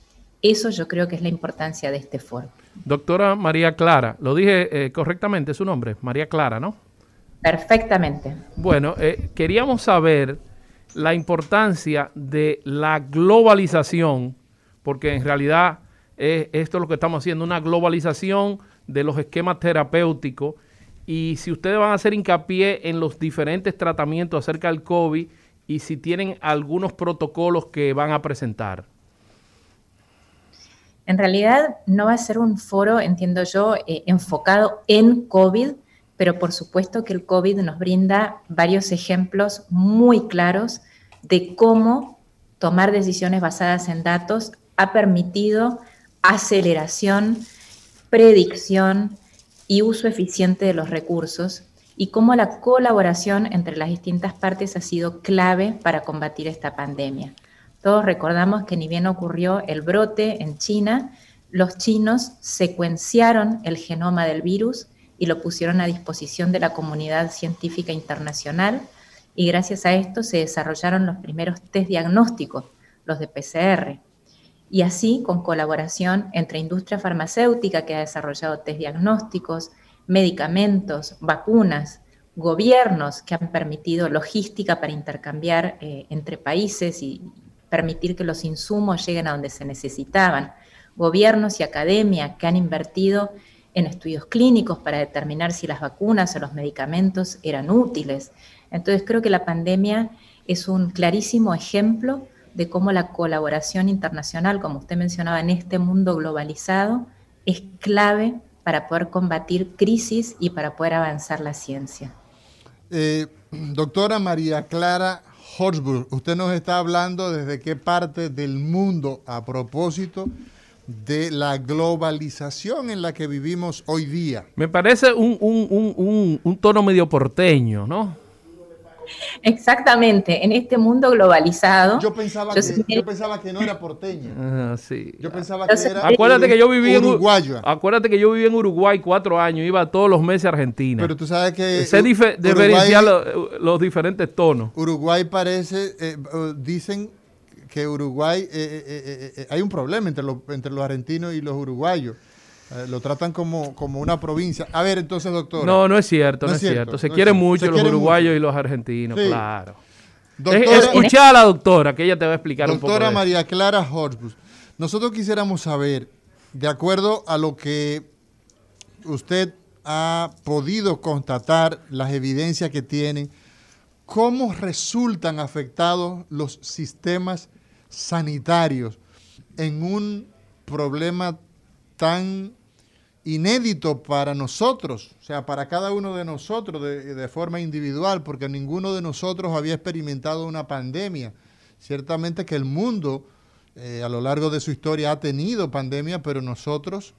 Eso yo creo que es la importancia de este foro.
Doctora María Clara, lo dije eh, correctamente su nombre, María Clara, ¿no?
Perfectamente.
Bueno, eh, queríamos saber la importancia de la globalización, porque en realidad esto es lo que estamos haciendo, una globalización de los esquemas terapéuticos. Y si ustedes van a hacer hincapié en los diferentes tratamientos acerca del COVID y si tienen algunos protocolos que van a presentar.
En realidad no va a ser un foro, entiendo yo, eh, enfocado en COVID, pero por supuesto que el COVID nos brinda varios ejemplos muy claros de cómo tomar decisiones basadas en datos ha permitido aceleración, predicción y uso eficiente de los recursos y cómo la colaboración entre las distintas partes ha sido clave para combatir esta pandemia. Todos recordamos que ni bien ocurrió el brote en China, los chinos secuenciaron el genoma del virus y lo pusieron a disposición de la comunidad científica internacional y gracias a esto se desarrollaron los primeros test diagnósticos, los de PCR. Y así, con colaboración entre industria farmacéutica que ha desarrollado test diagnósticos, medicamentos, vacunas, gobiernos que han permitido logística para intercambiar eh, entre países y permitir que los insumos lleguen a donde se necesitaban, gobiernos y academia que han invertido en estudios clínicos para determinar si las vacunas o los medicamentos eran útiles. Entonces creo que la pandemia es un clarísimo ejemplo de cómo la colaboración internacional, como usted mencionaba, en este mundo globalizado, es clave para poder combatir crisis y para poder avanzar la ciencia.
Eh, doctora María Clara Horsburg, usted nos está hablando desde qué parte del mundo a propósito de la globalización en la que vivimos hoy día.
Me parece un, un, un tono medio porteño, ¿no?
Exactamente, en este mundo globalizado.
Yo pensaba, que, no era porteña.
Ah, sí.
Yo pensaba que era
acuérdate que yo viví En, acuérdate que yo viví en Uruguay cuatro años, iba todos los meses a Argentina.
Pero tú sabes que.
Sé diferenciar los, diferentes tonos.
Uruguay parece, eh, eh, dicen que Uruguay, eh, hay un problema entre los, entre los argentinos y los uruguayos. Eh, lo tratan como, como una provincia. A ver, entonces, doctor.
No, no es cierto, no, es cierto. Se quieren mucho los uruguayos y los argentinos, claro. Escucha a la doctora, que ella te va a explicar un poco.
Doctora María Clara Horsbus, nosotros quisiéramos saber, de acuerdo a lo que usted ha podido constatar, las evidencias que tienen, cómo resultan afectados los sistemas sanitarios en un problema tan inédito para nosotros, o sea, para cada uno de nosotros de, forma individual, porque ninguno de nosotros había experimentado una pandemia. Ciertamente que el mundo eh, a lo largo de su historia ha tenido pandemia, pero nosotros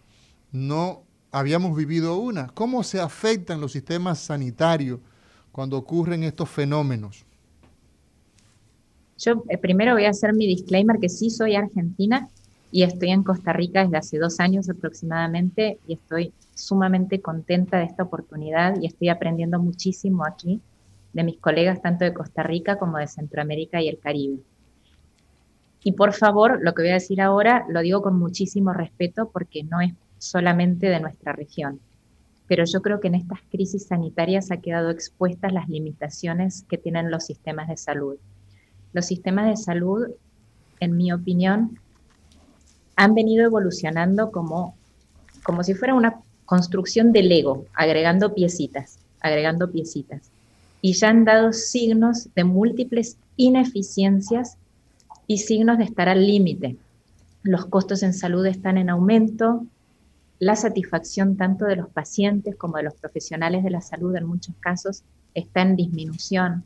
no habíamos vivido una. ¿Cómo se afectan los sistemas sanitarios cuando ocurren estos fenómenos?
Yo eh, primero voy a hacer mi disclaimer que sí soy argentina y estoy en Costa Rica desde hace dos años aproximadamente y estoy sumamente contenta de esta oportunidad y estoy aprendiendo muchísimo aquí de mis colegas tanto de Costa Rica como de Centroamérica y el Caribe. Y por favor, lo que voy a decir ahora lo digo con muchísimo respeto porque no es solamente de nuestra región. Pero yo creo que en estas crisis sanitarias ha quedado expuestas las limitaciones que tienen los sistemas de salud. Los sistemas de salud, en mi opinión, han venido evolucionando como, si fuera una construcción de Lego, agregando piecitas, agregando piecitas. y ya han dado signos de múltiples ineficiencias y signos de estar al límite. Los costos en salud están en aumento, la satisfacción tanto de los pacientes como de los profesionales de la salud en muchos casos está en disminución.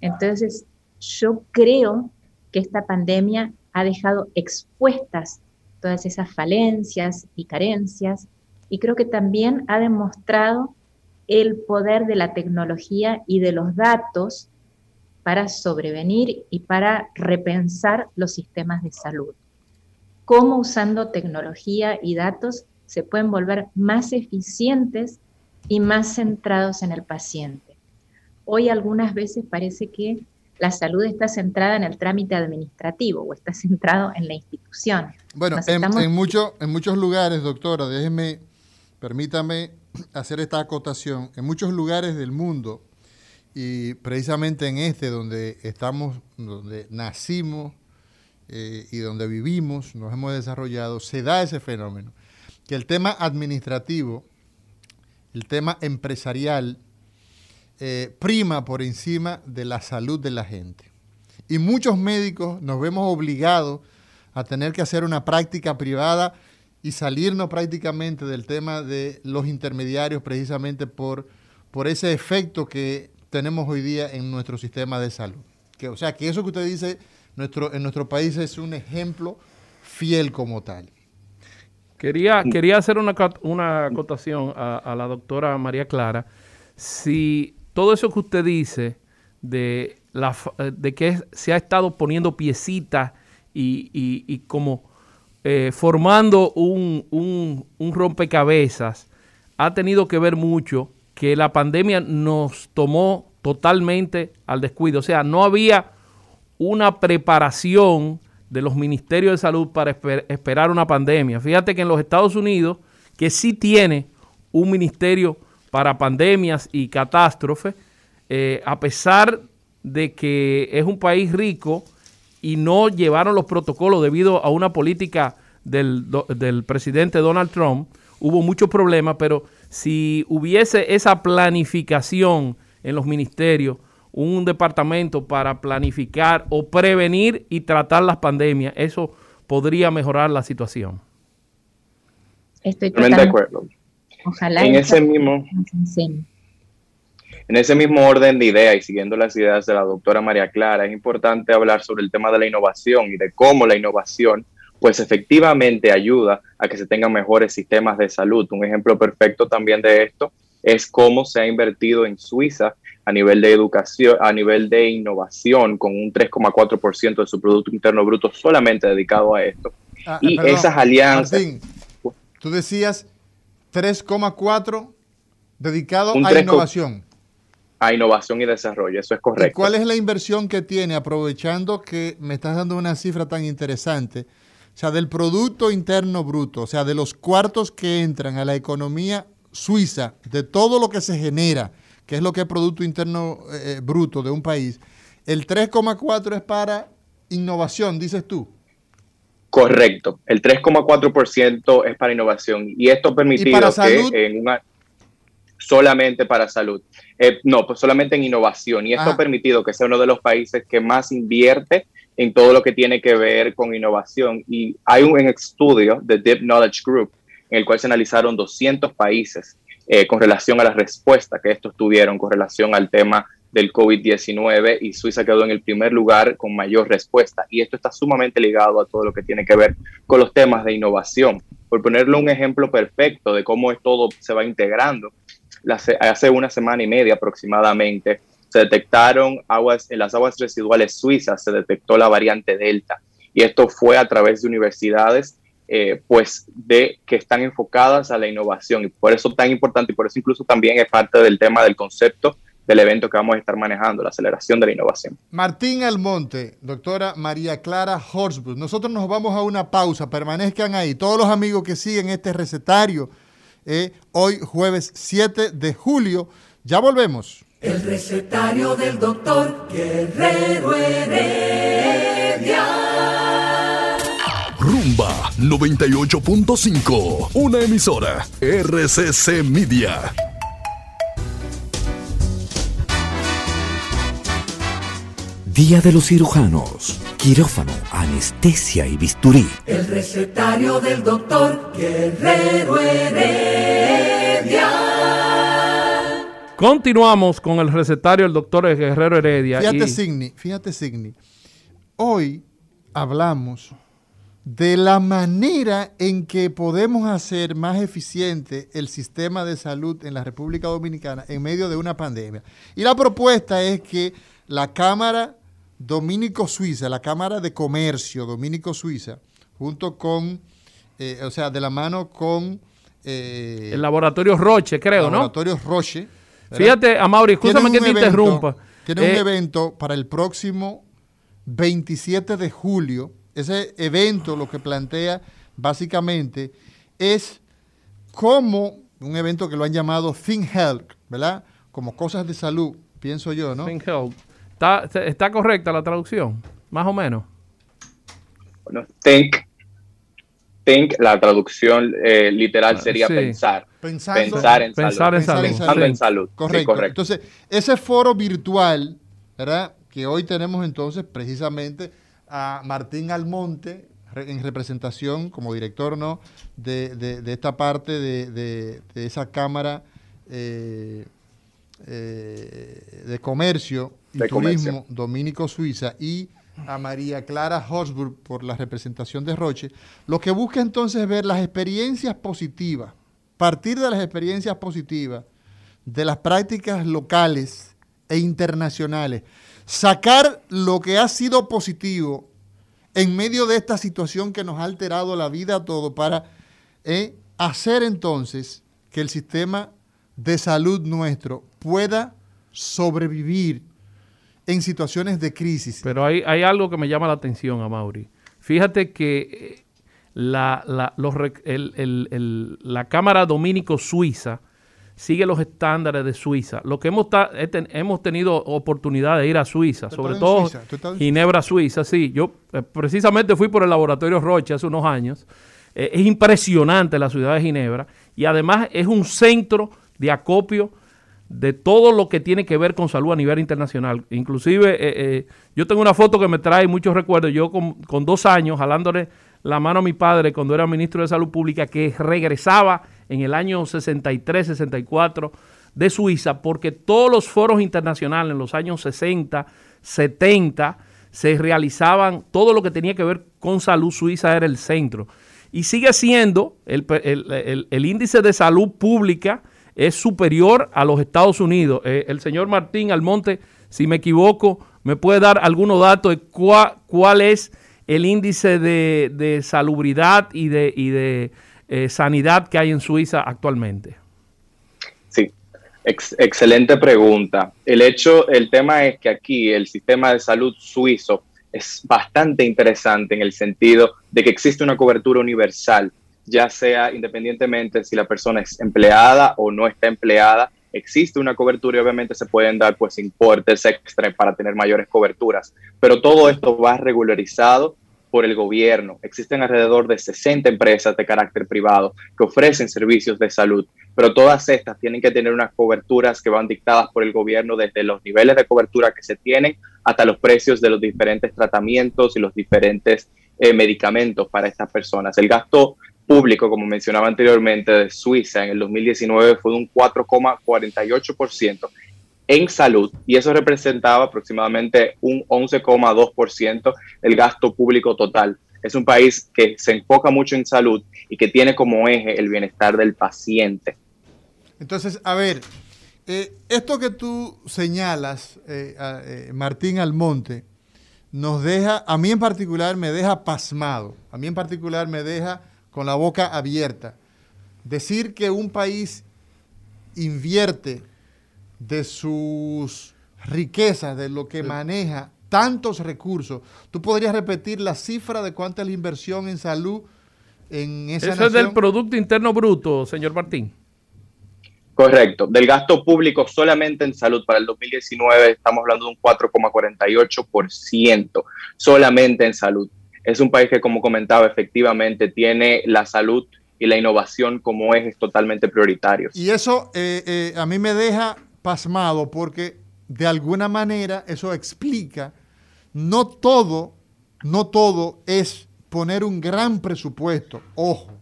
Entonces, yo creo que esta pandemia ha dejado expuestas todas esas falencias y carencias y creo que también ha demostrado el poder de la tecnología y de los datos para sobrevenir y para repensar los sistemas de salud. Cómo usando tecnología y datos se pueden volver más eficientes y más centrados en el paciente. Hoy algunas veces parece que la salud está centrada en el trámite administrativo o está centrado en la institución.
Bueno, en, en muchos lugares, doctora, déjeme, permítame hacer esta acotación. En muchos lugares del mundo, y precisamente en este donde estamos, donde nacimos eh, y donde vivimos, nos hemos desarrollado, se da ese fenómeno que el tema administrativo, el tema empresarial, eh, prima por encima de la salud de la gente. Y muchos médicos nos vemos obligados a tener que hacer una práctica privada y salirnos prácticamente del tema de los intermediarios precisamente por, por ese efecto que tenemos hoy día en nuestro sistema de salud. Que, o sea, que eso que usted dice nuestro, en nuestro país es un ejemplo fiel como tal.
Quería, quería hacer una, una acotación a, la doctora María Clara. Si todo eso que usted dice de, la, de que se ha estado poniendo piecitas y, como eh, formando un, un, rompecabezas, ha tenido que ver mucho que la pandemia nos tomó totalmente al descuido. O sea, no había una preparación de los ministerios de salud para esperar una pandemia. Fíjate que en los Estados Unidos, que sí tiene un ministerio para pandemias y catástrofes, eh, a pesar de que es un país rico y no llevaron los protocolos debido a una política del, del presidente Donald Trump, hubo muchos problemas, pero si hubiese esa planificación en los ministerios, un departamento para planificar o prevenir y tratar las pandemias. Eso podría mejorar la situación.
Estoy totalmente de acuerdo. Ojalá en ese mismo en ese mismo orden de ideas y siguiendo las ideas de la doctora María Clara, es importante hablar sobre el tema de la innovación y de cómo la innovación pues efectivamente ayuda a que se tengan mejores sistemas de salud. Un ejemplo perfecto también de esto es cómo se ha invertido en Suiza a nivel de educación, a nivel de innovación, con un 3,4% de su Producto Interno Bruto solamente dedicado a esto. Ah, y esas alianzas... Martín,
tú decías 3,4 dedicado a innovación.
A innovación y desarrollo, eso es correcto. ¿Y
cuál es la inversión que tiene, aprovechando que me estás dando una cifra tan interesante? O sea, del Producto Interno Bruto, o sea, de los cuartos que entran a la economía suiza, de todo lo que se genera, que es lo que es Producto Interno eh, Bruto de un país, el 3,4 es para innovación, dices tú.
Correcto, el 3,4% es para innovación y esto permitido que en una solamente para salud. Eh, no, pues solamente en innovación. Y esto ha permitido que sea uno de los países que más invierte en todo lo que tiene que ver con innovación. Y hay un estudio de Deep Knowledge Group en el cual se analizaron 200 países eh, con relación a la respuesta que estos tuvieron con relación al tema del COVID-19 y Suiza quedó en el primer lugar con mayor respuesta. Y esto está sumamente ligado a todo lo que tiene que ver con los temas de innovación. Por ponerle un ejemplo perfecto de cómo todo se va integrando, hace una semana y media aproximadamente se detectaron aguas, en las aguas residuales suizas, se detectó la variante Delta. Y esto fue a través de universidades eh, pues de que están enfocadas a la innovación y por eso tan importante y por eso incluso también es parte del tema del concepto del evento que vamos a estar manejando, la aceleración de la innovación.
Martín Almonte, doctora María Clara Horsburg. Nosotros nos vamos a una pausa, permanezcan ahí. Todos los amigos que siguen este recetario, eh, hoy jueves 7 de julio, ya volvemos.
El recetario del doctor Guerrero Heredia.
Rumba 98.5, una emisora RCC Media. Día de los cirujanos, quirófano, anestesia y bisturí.
El recetario del doctor Guerrero Heredia.
Continuamos con el recetario del doctor Guerrero Heredia.
Fíjate, Signi, fíjate, Signi. Hoy hablamos de la manera en que podemos hacer más eficiente el sistema de salud en la República Dominicana en medio de una pandemia. Y la propuesta es que la Cámara Dominico-Suiza, la Cámara de Comercio Dominico-Suiza, junto con, eh, o sea, de la mano con...
Eh, el Laboratorio Roche, creo,
¿no? Laboratorio Roche.
Fíjate, Amaury, escúchame que te interrumpa.
Tiene un eh, evento para el próximo 27 de julio ese evento lo que plantea básicamente es cómo un evento que lo han llamado Think Health, ¿verdad? Como cosas de salud, pienso yo, ¿no?
Think Health. ¿Está, correcta la traducción? Más o menos.
Bueno, think, think la traducción eh, literal sería pensar.
pensar en
salud. Pensar en salud.
Pensar en salud.
Correcto. Entonces, ese foro virtual, ¿verdad? Que hoy tenemos entonces precisamente a Martín Almonte en representación como director ¿no? de, esta parte de, esa Cámara eh, eh, de Comercio y Turismo Dominico-Suiza y a María Clara Hosburg por la representación de Roche, lo que busca entonces es ver las experiencias positivas, partir de las experiencias positivas, de las prácticas locales e internacionales, sacar lo que ha sido positivo en medio de esta situación que nos ha alterado la vida a todo para eh, hacer entonces que el sistema de salud nuestro pueda sobrevivir en situaciones de crisis.
Pero hay, hay algo que me llama la atención, a Mauri. Fíjate que eh, la, la, la Cámara Dominico Suiza, sigue los estándares de Suiza. Lo que hemos, hemos tenido oportunidad de ir a Suiza, sobre todo Ginebra, Suiza, sí. Yo eh, precisamente fui por el laboratorio Roche hace unos años. Eh, es impresionante la ciudad de Ginebra y además es un centro de acopio de todo lo que tiene que ver con salud a nivel internacional. Inclusive eh, yo tengo una foto que me trae muchos recuerdos, yo con, con dos años jalándole la mano a mi padre cuando era ministro de Salud Pública que regresaba en el año 63, 64 de Suiza, porque todos los foros internacionales en los años 60, 70, se realizaban, todo lo que tenía que ver con salud suiza era el centro. Y sigue siendo, el, índice de salud pública es superior a los Estados Unidos. Eh, el señor Martín Almonte, si me equivoco, me puede dar algunos datos de cuál es el índice de, salubridad y de, y de eh, sanidad que hay en Suiza actualmente?
Sí, excelente pregunta. El hecho, el tema es que aquí el sistema de salud suizo es bastante interesante en el sentido de que existe una cobertura universal, ya sea independientemente si la persona es empleada o no está empleada, existe una cobertura y obviamente se pueden dar pues importes extra para tener mayores coberturas, pero todo esto va regularizado por el gobierno. Existen alrededor de 60 empresas de carácter privado que ofrecen servicios de salud, pero todas estas tienen que tener unas coberturas que van dictadas por el gobierno desde los niveles de cobertura que se tienen hasta los precios de los diferentes tratamientos y los diferentes eh, medicamentos para estas personas. El gasto público, como mencionaba anteriormente, de Suiza en el 2019 fue de un 4,48% en salud y eso representaba aproximadamente un 11,2% el gasto público total. Es un país que se enfoca mucho en salud y que tiene como eje el bienestar del paciente.
Entonces, a ver, eh, esto que tú señalas, eh, eh, Martín Almonte, nos deja, a mí en particular me deja pasmado, a mí en particular me deja con la boca abierta. Decir que un país invierte de sus riquezas, de lo que maneja tantos recursos. ¿Tú podrías repetir la cifra de cuánta es la inversión en salud en esa
Eso es del Producto Interno Bruto, señor Martín.
Correcto. Del gasto público solamente en salud para el 2019 estamos hablando de un 4,48% solamente en salud. Es un país que, como comentaba, efectivamente tiene la salud y la innovación como ejes totalmente prioritarios.
Y eso eh, eh, a mí me deja pasmado porque de alguna manera eso explica no todo, no todo es poner un gran presupuesto, ojo,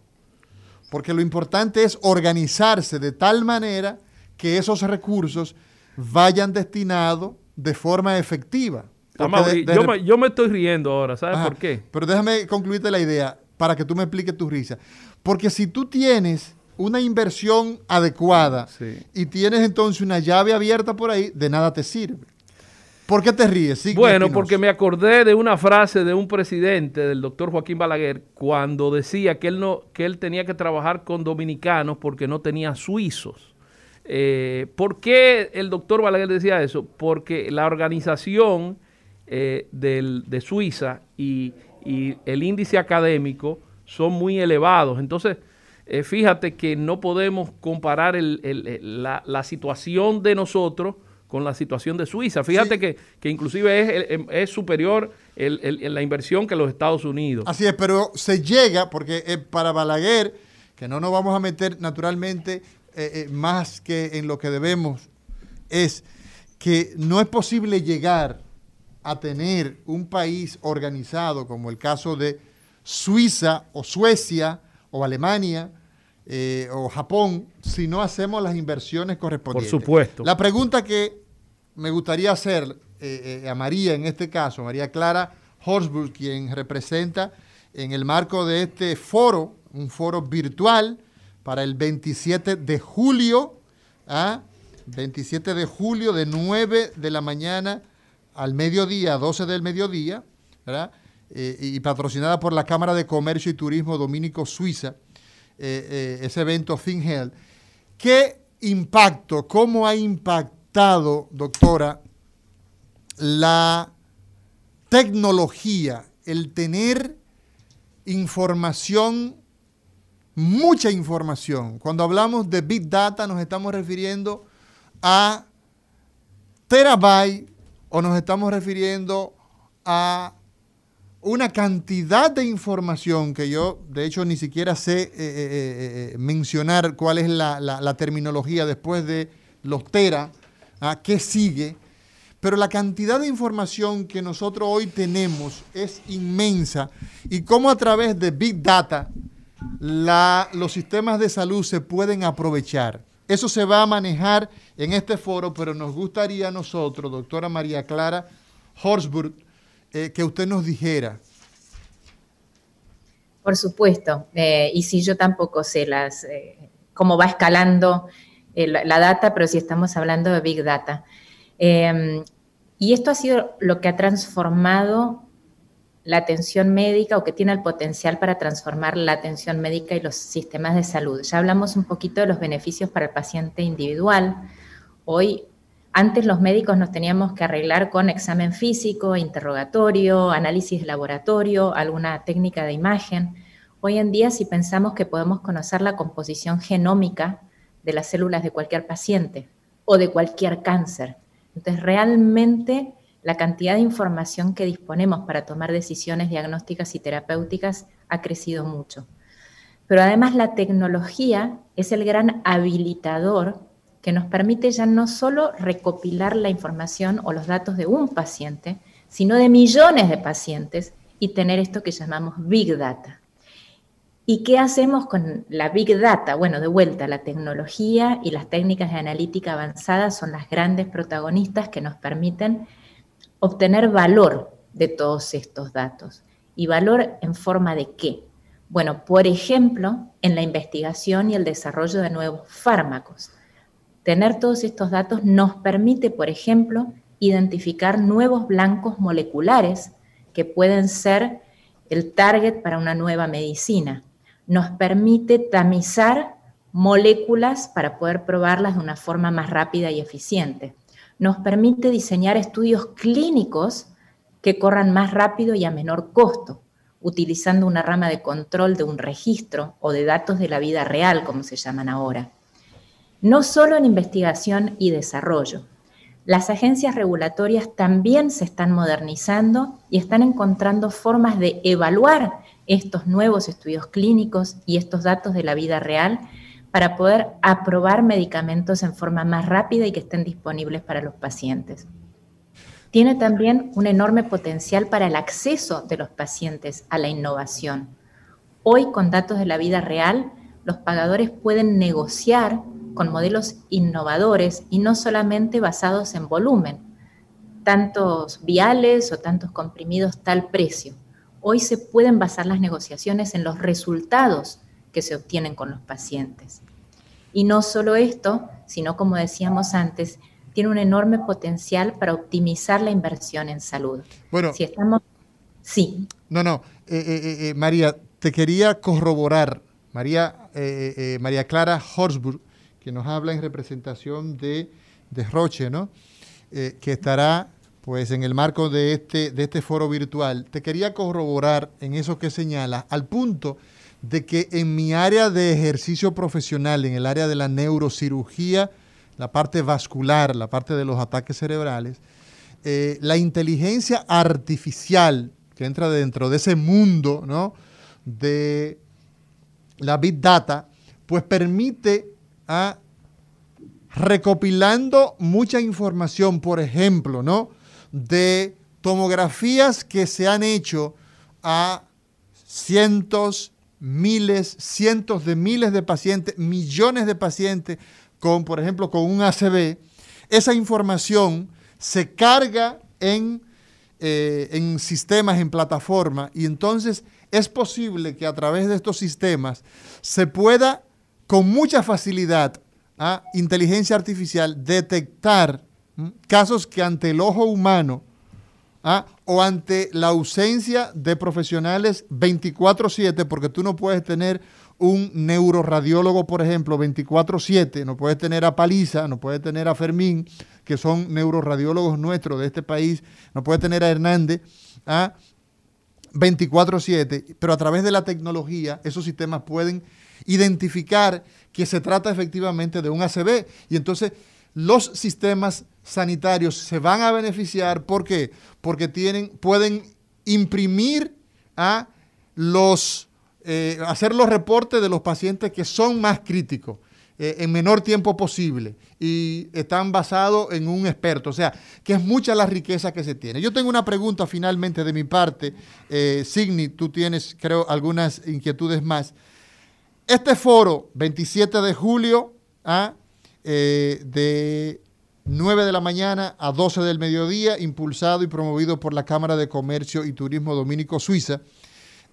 porque lo importante es organizarse de tal manera que esos recursos vayan destinados de forma efectiva.
Yo, me, estoy riendo ahora, ¿sabes por qué?
Pero déjame concluirte la idea para que tú me expliques tu risa. Porque si tú tienes una inversión adecuada y tienes entonces una llave abierta por ahí, de nada te sirve. ¿Por qué te ríes?
bueno, porque me acordé de una frase de un presidente, del doctor Joaquín Balaguer, cuando decía que él, no, que él tenía que trabajar con dominicanos porque no tenía suizos. Eh, ¿Por qué el doctor Balaguer decía eso? Porque la organización eh, de Suiza y, el índice académico son muy elevados. Entonces, eh, fíjate que no podemos comparar la, la situación de nosotros con la situación de Suiza. Fíjate que, inclusive es, es superior en la inversión que los Estados Unidos.
Así es, pero se llega, porque eh, para Balaguer, que no nos vamos a meter naturalmente eh, eh, más que en lo que debemos, es que no es posible llegar a tener un país organizado como el caso de Suiza o Suecia o Alemania o Japón si no hacemos las inversiones correspondientes.
Por supuesto.
La pregunta que me gustaría hacer eh, eh, a María en este caso, María Clara Horsburg, quien representa en el marco de este foro, un foro virtual para el 27 de julio, ¿ah? 27 de julio de 9 de la mañana al mediodía, 12 del mediodía. Eh, y patrocinada por la Cámara de Comercio y Turismo Dominico Suiza, ese evento FinHealth. ¿Qué impacto, cómo ha impactado doctora, la tecnología, el tener información, mucha información. Cuando hablamos de Big Data nos estamos refiriendo a terabyte o nos estamos refiriendo a una cantidad de información que yo, de hecho, ni siquiera sé eh, eh, eh, mencionar cuál es la, terminología después de los tera ¿A qué sigue, pero la cantidad de información que nosotros hoy tenemos es inmensa. Y cómo a través de Big Data los sistemas de salud se pueden aprovechar. Eso se va a manejar en este foro, pero nos gustaría a nosotros, doctora María Clara Horsburg, eh, que usted nos dijera.
Por supuesto, eh, y si yo tampoco sé las, eh, cómo va escalando la data, pero si estamos hablando de Big Data. Y esto ha sido lo que ha transformado la atención médica o que tiene el potencial para transformar la atención médica y los sistemas de salud. Ya hablamos un poquito de los beneficios para el paciente individual. Hoy, antes los médicos nos teníamos que arreglar con examen físico, interrogatorio, análisis de laboratorio, alguna técnica de imagen. Hoy en día, si pensamos que podemos conocer la composición genómica de las células de cualquier paciente o de cualquier cáncer. Entonces, realmente la cantidad de información que disponemos para tomar decisiones diagnósticas y terapéuticas ha crecido mucho. Pero además la tecnología es el gran habilitador que nos permite ya no solo recopilar la información o los datos de un paciente, sino de millones de pacientes y tener esto que llamamos Big Data. ¿Y qué hacemos con la Big Data? Bueno, de vuelta, la tecnología y las técnicas de analítica avanzada son las grandes protagonistas que nos permiten obtener valor de todos estos datos. ¿Y valor en forma de qué? Bueno, por ejemplo, en la investigación y el desarrollo de nuevos fármacos. Tener todos estos datos nos permite, por ejemplo, identificar nuevos blancos moleculares que pueden ser el target para una nueva medicina nos permite tamizar moléculas para poder probarlas de una forma más rápida y eficiente. Nos permite diseñar estudios clínicos que corran más rápido y a menor costo, utilizando una rama de control de un registro o de datos de la vida real, como se llaman ahora. No solo en investigación y desarrollo. Las agencias regulatorias también se están modernizando y están encontrando formas de evaluar estos nuevos estudios clínicos y estos datos de la vida real para poder aprobar medicamentos en forma más rápida y que estén disponibles para los pacientes. tiene también un enorme potencial para el acceso de los pacientes a la innovación. Hoy, con datos de la vida real, los pagadores pueden negociar con modelos innovadores y no solamente basados en volumen, tantos viales o tantos comprimidos tal precio. Hoy se pueden basar las negociaciones en los resultados que se obtienen con los pacientes. Y no solo esto, sino como decíamos antes, tiene un enorme potencial para optimizar la inversión en salud.
Bueno, si estamos... Sí. No, no, eh, eh, eh, María, te quería corroborar, María, María Clara Horsburg, que nos habla en representación de, de Roche, ¿no? que estará pues en el marco de este, de este foro virtual. Te quería corroborar en eso que señala, al punto de que en mi área de ejercicio profesional, en el área de la neurocirugía, la parte vascular, la parte de los ataques cerebrales, eh, la inteligencia artificial que entra dentro de ese mundo ¿no? de la Big Data, pues permite a recopilando mucha información, por ejemplo, ¿no? de tomografías que se han hecho a cientos, miles, cientos de miles de pacientes, millones de pacientes con, por ejemplo, con un ACV, esa información se carga en, eh, en sistemas, en plataforma, y entonces es posible que a través de estos sistemas se pueda con mucha facilidad a ¿ah? inteligencia artificial detectar casos que ante el ojo humano ¿ah? o ante la ausencia de profesionales 24/7, porque tú no puedes tener un neuroradiólogo, por ejemplo, 24/7, no puedes tener a Paliza, no puedes tener a Fermín, que son neuroradiólogos nuestros de este país, no puedes tener a Hernández, ¿ah? 24/7, pero a través de la tecnología esos sistemas pueden identificar que se trata efectivamente de un ACV y entonces los sistemas sanitarios se van a beneficiar. ¿Por qué? Porque tienen, pueden imprimir a los, eh, hacer los reportes de los pacientes que son más críticos eh, en menor tiempo posible y están basados en un experto. O sea, que es mucha la riqueza que se tiene. Yo tengo una pregunta finalmente de mi parte. Eh, Signi, tú tienes, creo, algunas inquietudes más. Este foro, 27 de julio, ¿ah? De 9 de la mañana a 12 del mediodía, impulsado y promovido por la Cámara de Comercio y Turismo Dominico Suiza.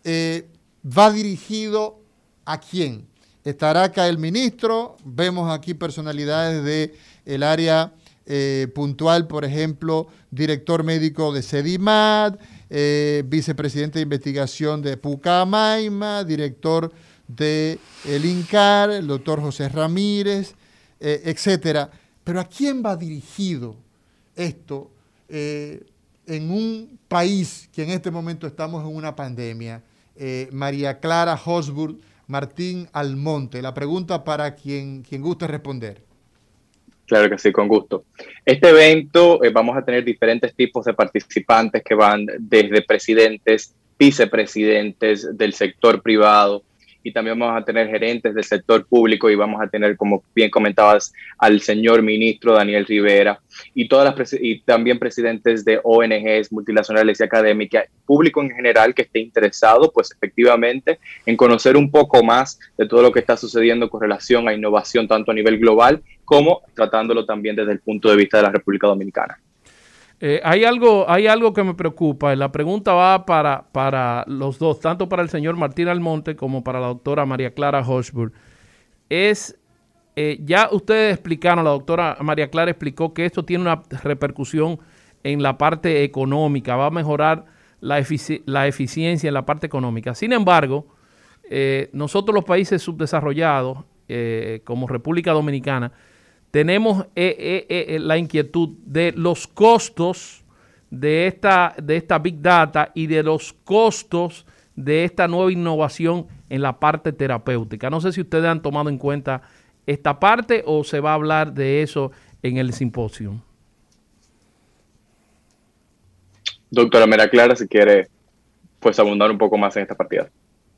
Eh, va dirigido a quién? Estará acá el ministro, vemos aquí personalidades del el área eh, puntual, por ejemplo, director médico de CEDIMAD, eh, vicepresidente de investigación de Pucamaima, director de el INCAR, el doctor José Ramírez, etcétera. Pero ¿a quién va dirigido esto eh, en un país que en este momento estamos en una pandemia? Eh, María Clara Hosburg, Martín Almonte. La pregunta para quien, quien guste responder.
Claro que sí, con gusto. Este evento eh, vamos a tener diferentes tipos de participantes que van desde presidentes, vicepresidentes del sector privado, y también vamos a tener gerentes del sector público y vamos a tener, como bien comentabas, al señor ministro Daniel Rivera y, todas las y también presidentes de ONGs multinacionales y académicas, público en general que esté interesado, pues efectivamente, en conocer un poco más de todo lo que está sucediendo con relación a innovación, tanto a nivel global como tratándolo también desde el punto de vista de la República Dominicana.
Eh, hay, algo, hay algo que me preocupa. La pregunta va para, para los dos, tanto para el señor Martín Almonte como para la doctora María Clara Hochburg. Es, eh, ya ustedes explicaron, la doctora María Clara explicó que esto tiene una repercusión en la parte económica, va a mejorar la, la eficiencia en la parte económica. Sin embargo, eh, nosotros los países subdesarrollados, como República Dominicana, tenemos eh, eh, eh, la inquietud de los costos de esta, de esta Big Data y de los costos de esta nueva innovación en la parte terapéutica. No sé si ustedes han tomado en cuenta esta parte o se va a hablar de eso en el simposio.
Doctora Mera Clara, si quiere pues abundar un poco más en esta partida.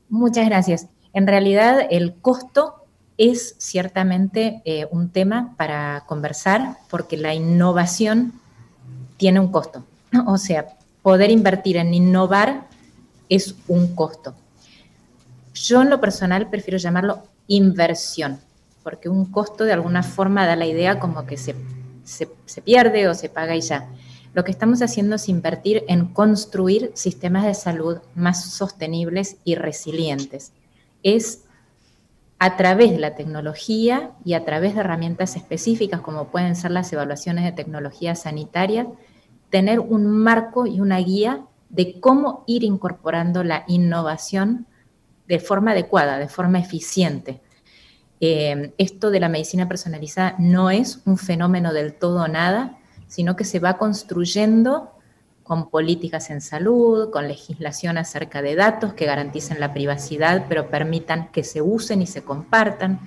Muchas gracias. En realidad, el costo es ciertamente eh, un tema para conversar porque la innovación tiene un costo. O sea, poder invertir en innovar es un costo. Yo en lo personal prefiero llamarlo inversión, porque un costo de alguna forma da la idea como que se, se, pierde o se paga y ya. Lo que estamos haciendo es invertir en construir sistemas de salud más sostenibles y resilientes. Es a través de la tecnología y a través de herramientas específicas como pueden ser las evaluaciones de tecnología sanitaria, tener un marco y una guía de cómo ir incorporando la innovación de forma adecuada, de forma eficiente. Eh, esto de la medicina personalizada no es un fenómeno del todo nada, sino que se va construyendo con políticas en salud, con legislación acerca de datos que garanticen la privacidad, pero permitan que se usen y se compartan,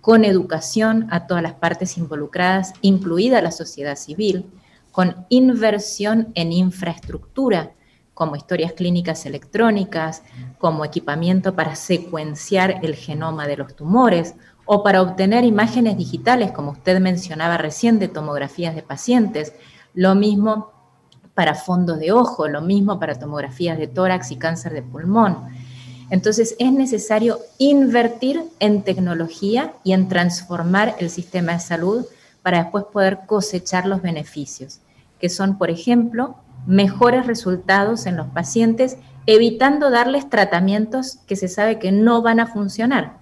con educación a todas las partes involucradas, incluida la sociedad civil, con inversión en infraestructura, como historias clínicas electrónicas, como equipamiento para secuenciar el genoma de los tumores o para obtener imágenes digitales, como usted mencionaba recién, de tomografías de pacientes. Lo mismo para fondos de ojo, lo mismo para tomografías de tórax y cáncer de pulmón. Entonces es necesario invertir en tecnología y en transformar el sistema de salud para después poder cosechar los beneficios, que son, por ejemplo, mejores resultados en los pacientes, evitando darles tratamientos que se sabe que no van a funcionar.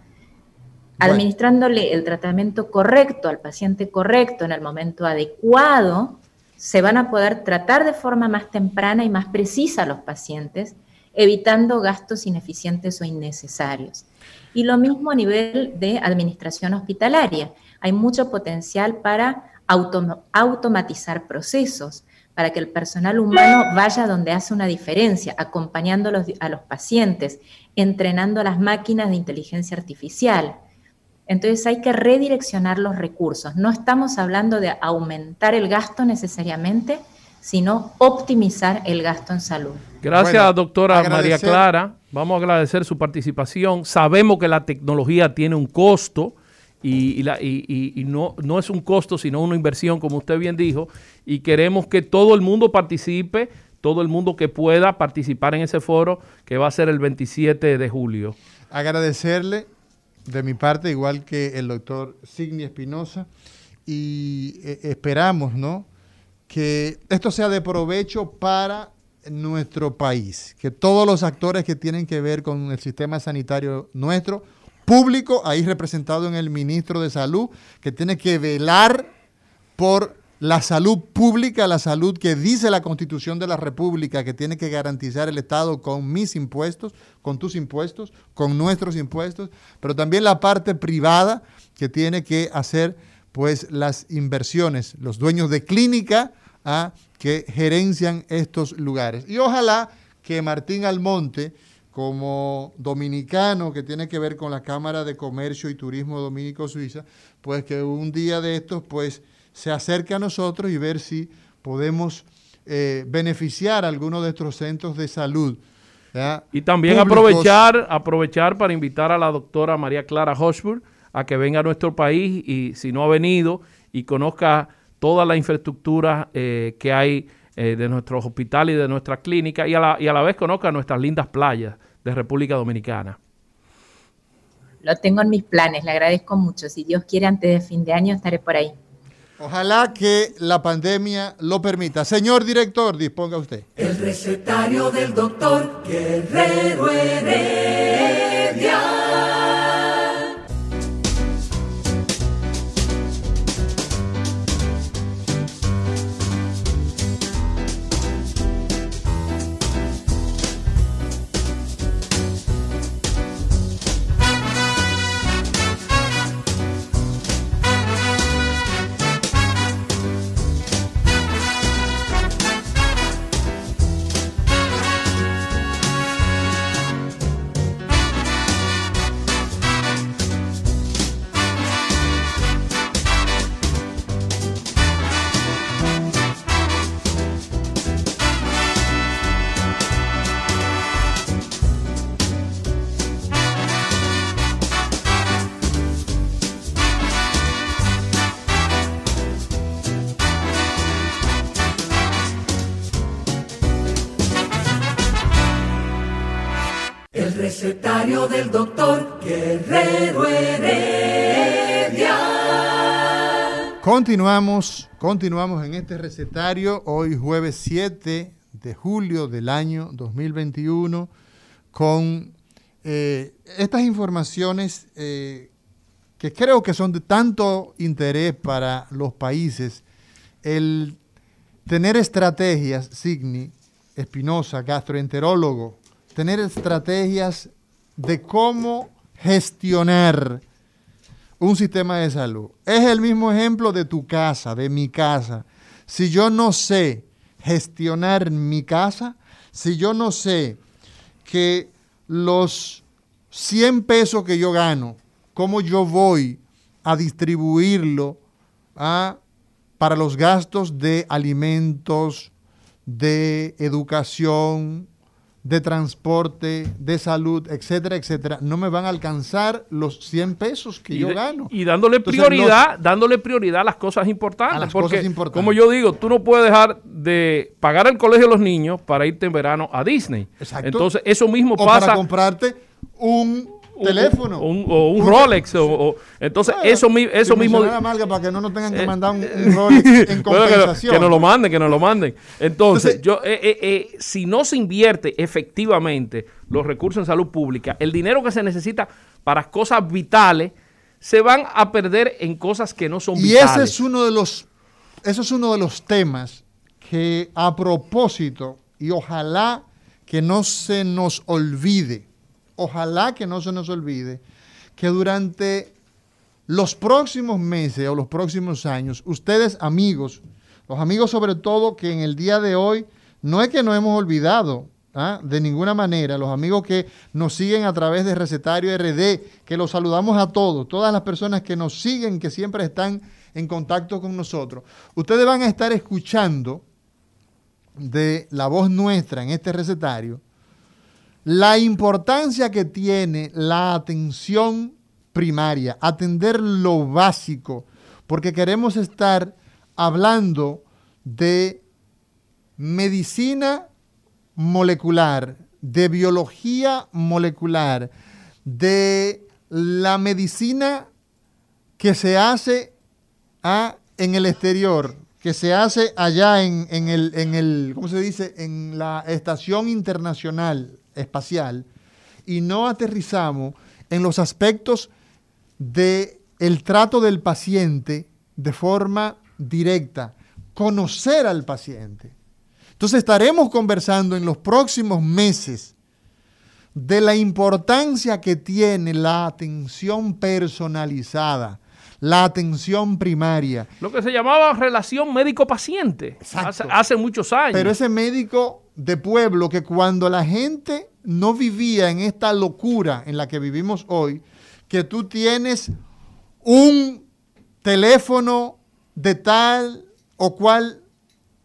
Administrándole el tratamiento correcto al paciente correcto en el momento adecuado, se van a poder tratar de forma más temprana y más precisa a los pacientes, evitando gastos ineficientes o innecesarios. Y lo mismo a nivel de administración hospitalaria. Hay mucho potencial para automatizar procesos, para que el personal humano vaya donde hace una diferencia, acompañando a los, pacientes, entrenando a las máquinas de inteligencia artificial. Entonces hay que redireccionar los recursos. No estamos hablando de aumentar el gasto necesariamente, sino optimizar el gasto en salud.
Gracias, doctora María Clara. Vamos a agradecer su participación. Sabemos que la tecnología tiene un costo y, la, y, no, no es un costo, sino una inversión, como usted bien dijo, y queremos que todo el mundo participe, todo el mundo que pueda participar en ese foro que va a ser el 27 de julio.
Agradecerle de mi parte, igual que el doctor Signi Espinosa, y eh, esperamos, ¿no? Que esto sea de provecho para nuestro país, que todos los actores que tienen que ver con el sistema sanitario nuestro público, ahí representado en el ministro de Salud, que tiene que velar por la salud pública, la salud que dice la Constitución de la República, que tiene que garantizar el Estado con mis impuestos, con tus impuestos, con nuestros impuestos, pero también la parte privada que tiene que hacer pues las inversiones, los dueños de clínica ¿ah? que gerencian estos lugares. Y ojalá que Martín Almonte, como dominicano que tiene que ver con la Cámara de Comercio y Turismo Dominico Suiza, pues que un día de estos pues se acerque a nosotros y ver si podemos eh, beneficiar a algunos de estos centros de salud.
Y también aprovechar, aprovechar para invitar a la doctora María Clara Hochburg a que venga a nuestro país y si no ha venido y conozca toda la infraestructura eh, que hay eh, de nuestros hospitales y de nuestras clínicas y a, la, y a la vez conozca nuestras lindas playas de República Dominicana.
Lo tengo en mis planes, le agradezco mucho. Si Dios quiere, antes de fin de año estaré por ahí.
Ojalá que la pandemia lo permita. Señor director, disponga usted.
El recetario del doctor Guerrero Heredia.
Continuamos, continuamos en este recetario hoy jueves 7 de julio del año 2021 con eh, estas informaciones eh, que creo que son de tanto interés para los países. El tener estrategias, Signi, Espinosa, gastroenterólogo, tener estrategias de cómo gestionar un sistema de salud. Es el mismo ejemplo de tu casa, de mi casa. Si yo no sé gestionar mi casa, si yo no sé que los 100 pesos que yo gano, cómo yo voy a distribuirlo a, para los gastos de alimentos, de educación, de transporte, de salud, etcétera, etcétera, no me van a alcanzar los 100 pesos que yo gano.
Y dándole prioridad, dándole prioridad a las cosas importantes. las porque, cosas importantes. como yo digo, tú no puedes dejar de pagar el colegio de los niños para irte en verano a Disney. Exacto. Entonces, eso mismo o pasa.
para comprarte un teléfono.
o un Rolex. O, entonces, eso, eso mismo.
para que no nos tengan que eh, mandar un, eh, Rolex en compensación.
que, nos lo manden, que nos lo manden. Entonces, yo, eh, si no se invierte efectivamente los recursos en salud pública, el dinero que se necesita para cosas vitales se van a perder en cosas que no son vitales.
Y ese es uno de los, eso es uno de los temas que a propósito, y ojalá que no se nos olvide, ojalá que no se nos olvide que durante los próximos meses o los próximos años, ustedes amigos, los amigos sobre todo que en el día de hoy no es que nos hemos olvidado ¿ah? de ninguna manera, los amigos que nos siguen a través de Recetario RD, que los saludamos a todos, todas las personas que nos siguen, que siempre están en contacto con nosotros, ustedes van a estar escuchando de la voz nuestra en este recetario la importancia que tiene la atención primaria, atender lo básico, porque queremos estar hablando de medicina molecular, de biología molecular, de la medicina que se hace ah, en el exterior, que se hace allá en, en el, ¿cómo se dice?, en la Estación Internacional espacial y no aterrizamos en los aspectos del el trato del paciente de forma directa, conocer al paciente. Entonces estaremos conversando en los próximos meses de la importancia que tiene la atención personalizada, la atención primaria.
Lo que se llamaba relación médico-paciente hace, hace, muchos años.
Pero ese médico de pueblo que cuando la gente no vivía en esta locura en la que vivimos hoy, que tú tienes un teléfono de tal o cual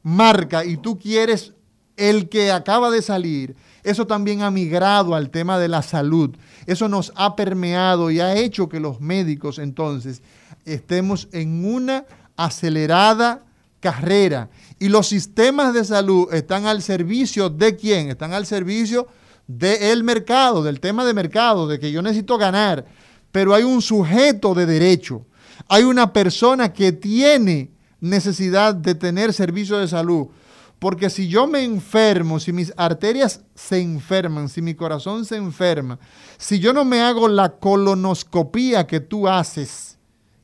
marca y tú quieres el que acaba de salir, eso también ha migrado al tema de la salud. Eso nos ha permeado y ha hecho que los médicos entonces estemos en una acelerada carrera. Y los sistemas de salud están al servicio de quién? Están al servicio del mercado, del tema de mercado, de que yo necesito ganar. Pero hay un sujeto de derecho. Hay una persona que tiene necesidad de tener servicio de salud. Porque si yo me enfermo, si mis arterias se enferman, si mi corazón se enferma, si yo no me hago la colonoscopía que tú haces,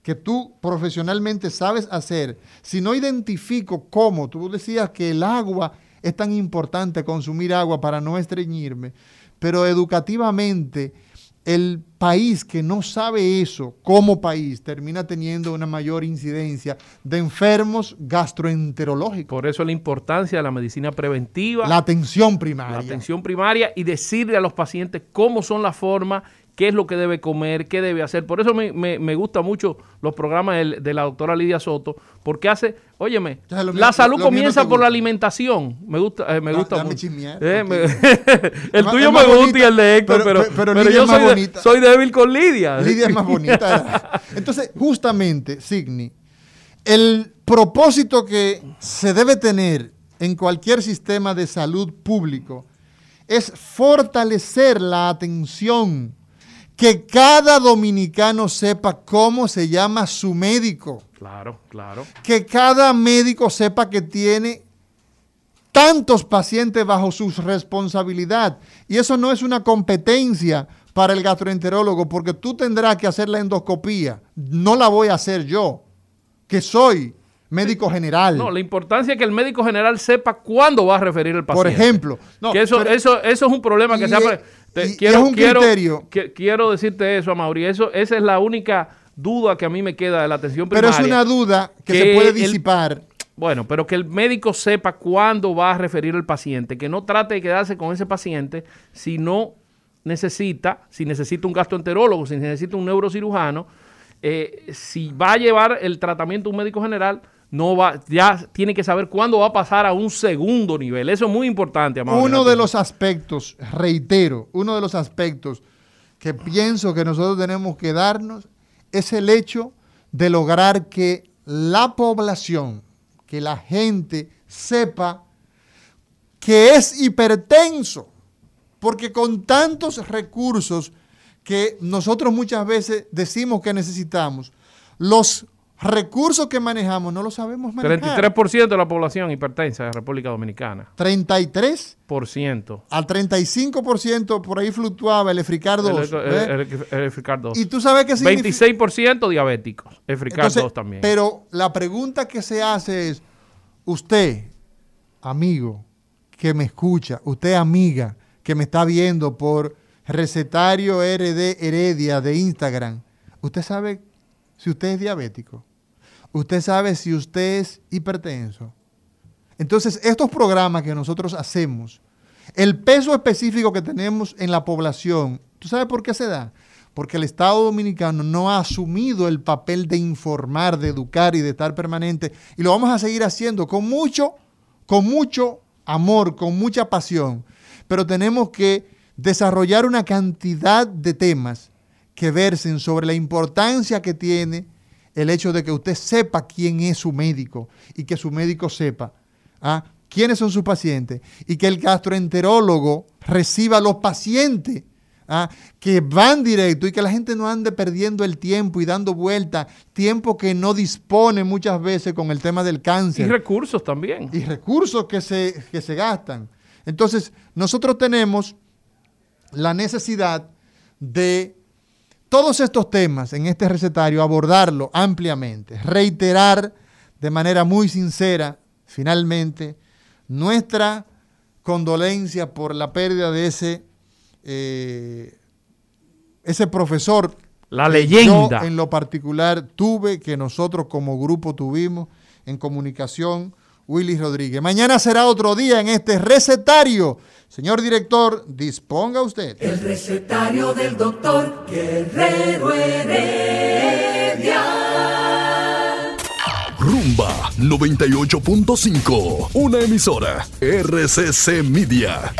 que tú profesionalmente sabes hacer, si no identifico cómo, tú decías que el agua es tan importante, consumir agua para no estreñirme, pero educativamente el país que no sabe eso como país termina teniendo una mayor incidencia de enfermos gastroenterológicos.
Por eso la importancia de la medicina preventiva.
La atención primaria.
La atención primaria y decirle a los pacientes cómo son las formas qué es lo que debe comer, qué debe hacer. Por eso me, me, gusta mucho los programas de, la doctora Lidia Soto, porque hace, óyeme, la salud comienza por la alimentación. Me gusta, eh, me gusta mucho. Eh, el tuyo me gusta y el de Héctor, pero, pero, yo soy, soy, débil con Lidia.
Lidia es más bonita. Entonces, justamente, Signi, el propósito que se debe tener en cualquier sistema de salud público es fortalecer la atención, que cada dominicano sepa cómo se llama su médico.
Claro, claro.
Que cada médico sepa que tiene tantos pacientes bajo su responsabilidad. Y eso no es una competencia para el gastroenterólogo, porque tú tendrás que hacer la endoscopía. No la voy a hacer yo, que soy médico general.
No, la importancia es que el médico general sepa cuándo va a referir el paciente.
Por ejemplo.
que eso, eso, eso es un problema que se ha... quiero, es un criterio. Quiero, decirte eso, Mauri. Eso, esa es la única duda que a mí me queda de la atención primaria.
Pero es una duda que, se puede disipar.
bueno, pero que el médico sepa cuándo va a referir el paciente, que no trate de quedarse con ese paciente si no necesita, si necesita un gastroenterólogo, si necesita un neurocirujano, eh, si va a llevar el tratamiento un médico general, no va, ya tiene que saber cuándo va a pasar a un segundo nivel. Eso es muy importante.
Uno de los aspectos, reitero, uno de los aspectos que pienso que nosotros tenemos que darnos es el hecho de lograr que la población, que la gente sepa que es hipertenso, porque con tantos recursos que nosotros muchas veces decimos que necesitamos, los recursos que manejamos no lo sabemos manejar.
33% de la población hipertensa de la República Dominicana.
33%. Al 35% por ahí fluctuaba el Efricar 2.
El, Efricar 2.
Y tú sabes que
significa... 26% diabéticos. Efricar 2 también.
Pero la pregunta que se hace es, usted, amigo, que me escucha, usted, amiga, que me está viendo por recetario RD Heredia de Instagram, ¿usted sabe si usted es diabético? Usted sabe si usted es hipertenso. Entonces, estos programas que nosotros hacemos, el peso específico que tenemos en la población, ¿tú sabes por qué se da? Porque el Estado Dominicano no ha asumido el papel de informar, de educar y de estar permanente. Y lo vamos a seguir haciendo con mucho, con mucho amor, con mucha pasión. Pero tenemos que desarrollar una cantidad de temas que versen sobre la importancia que tiene el hecho de que usted sepa quién es su médico y que su médico sepa ¿ah? quiénes son sus pacientes y que el gastroenterólogo reciba a los pacientes ¿ah? que van directo y que la gente no ande perdiendo el tiempo y dando vuelta, tiempo que no dispone muchas veces con el tema del cáncer.
Y recursos también.
Y recursos que se, que se gastan. Entonces, nosotros tenemos la necesidad de todos estos temas en este recetario, abordarlo ampliamente, reiterar de manera muy sincera, finalmente, nuestra condolencia por la pérdida de ese, eh, ese profesor.
La leyenda.
Yo en lo particular tuve, que nosotros como grupo tuvimos en comunicación, Willy Rodríguez. Mañana será otro día en este recetario Señor director, disponga usted.
El recetario del doctor Guerrero Heredia.
Rumba 98.5, una emisora RCC Media.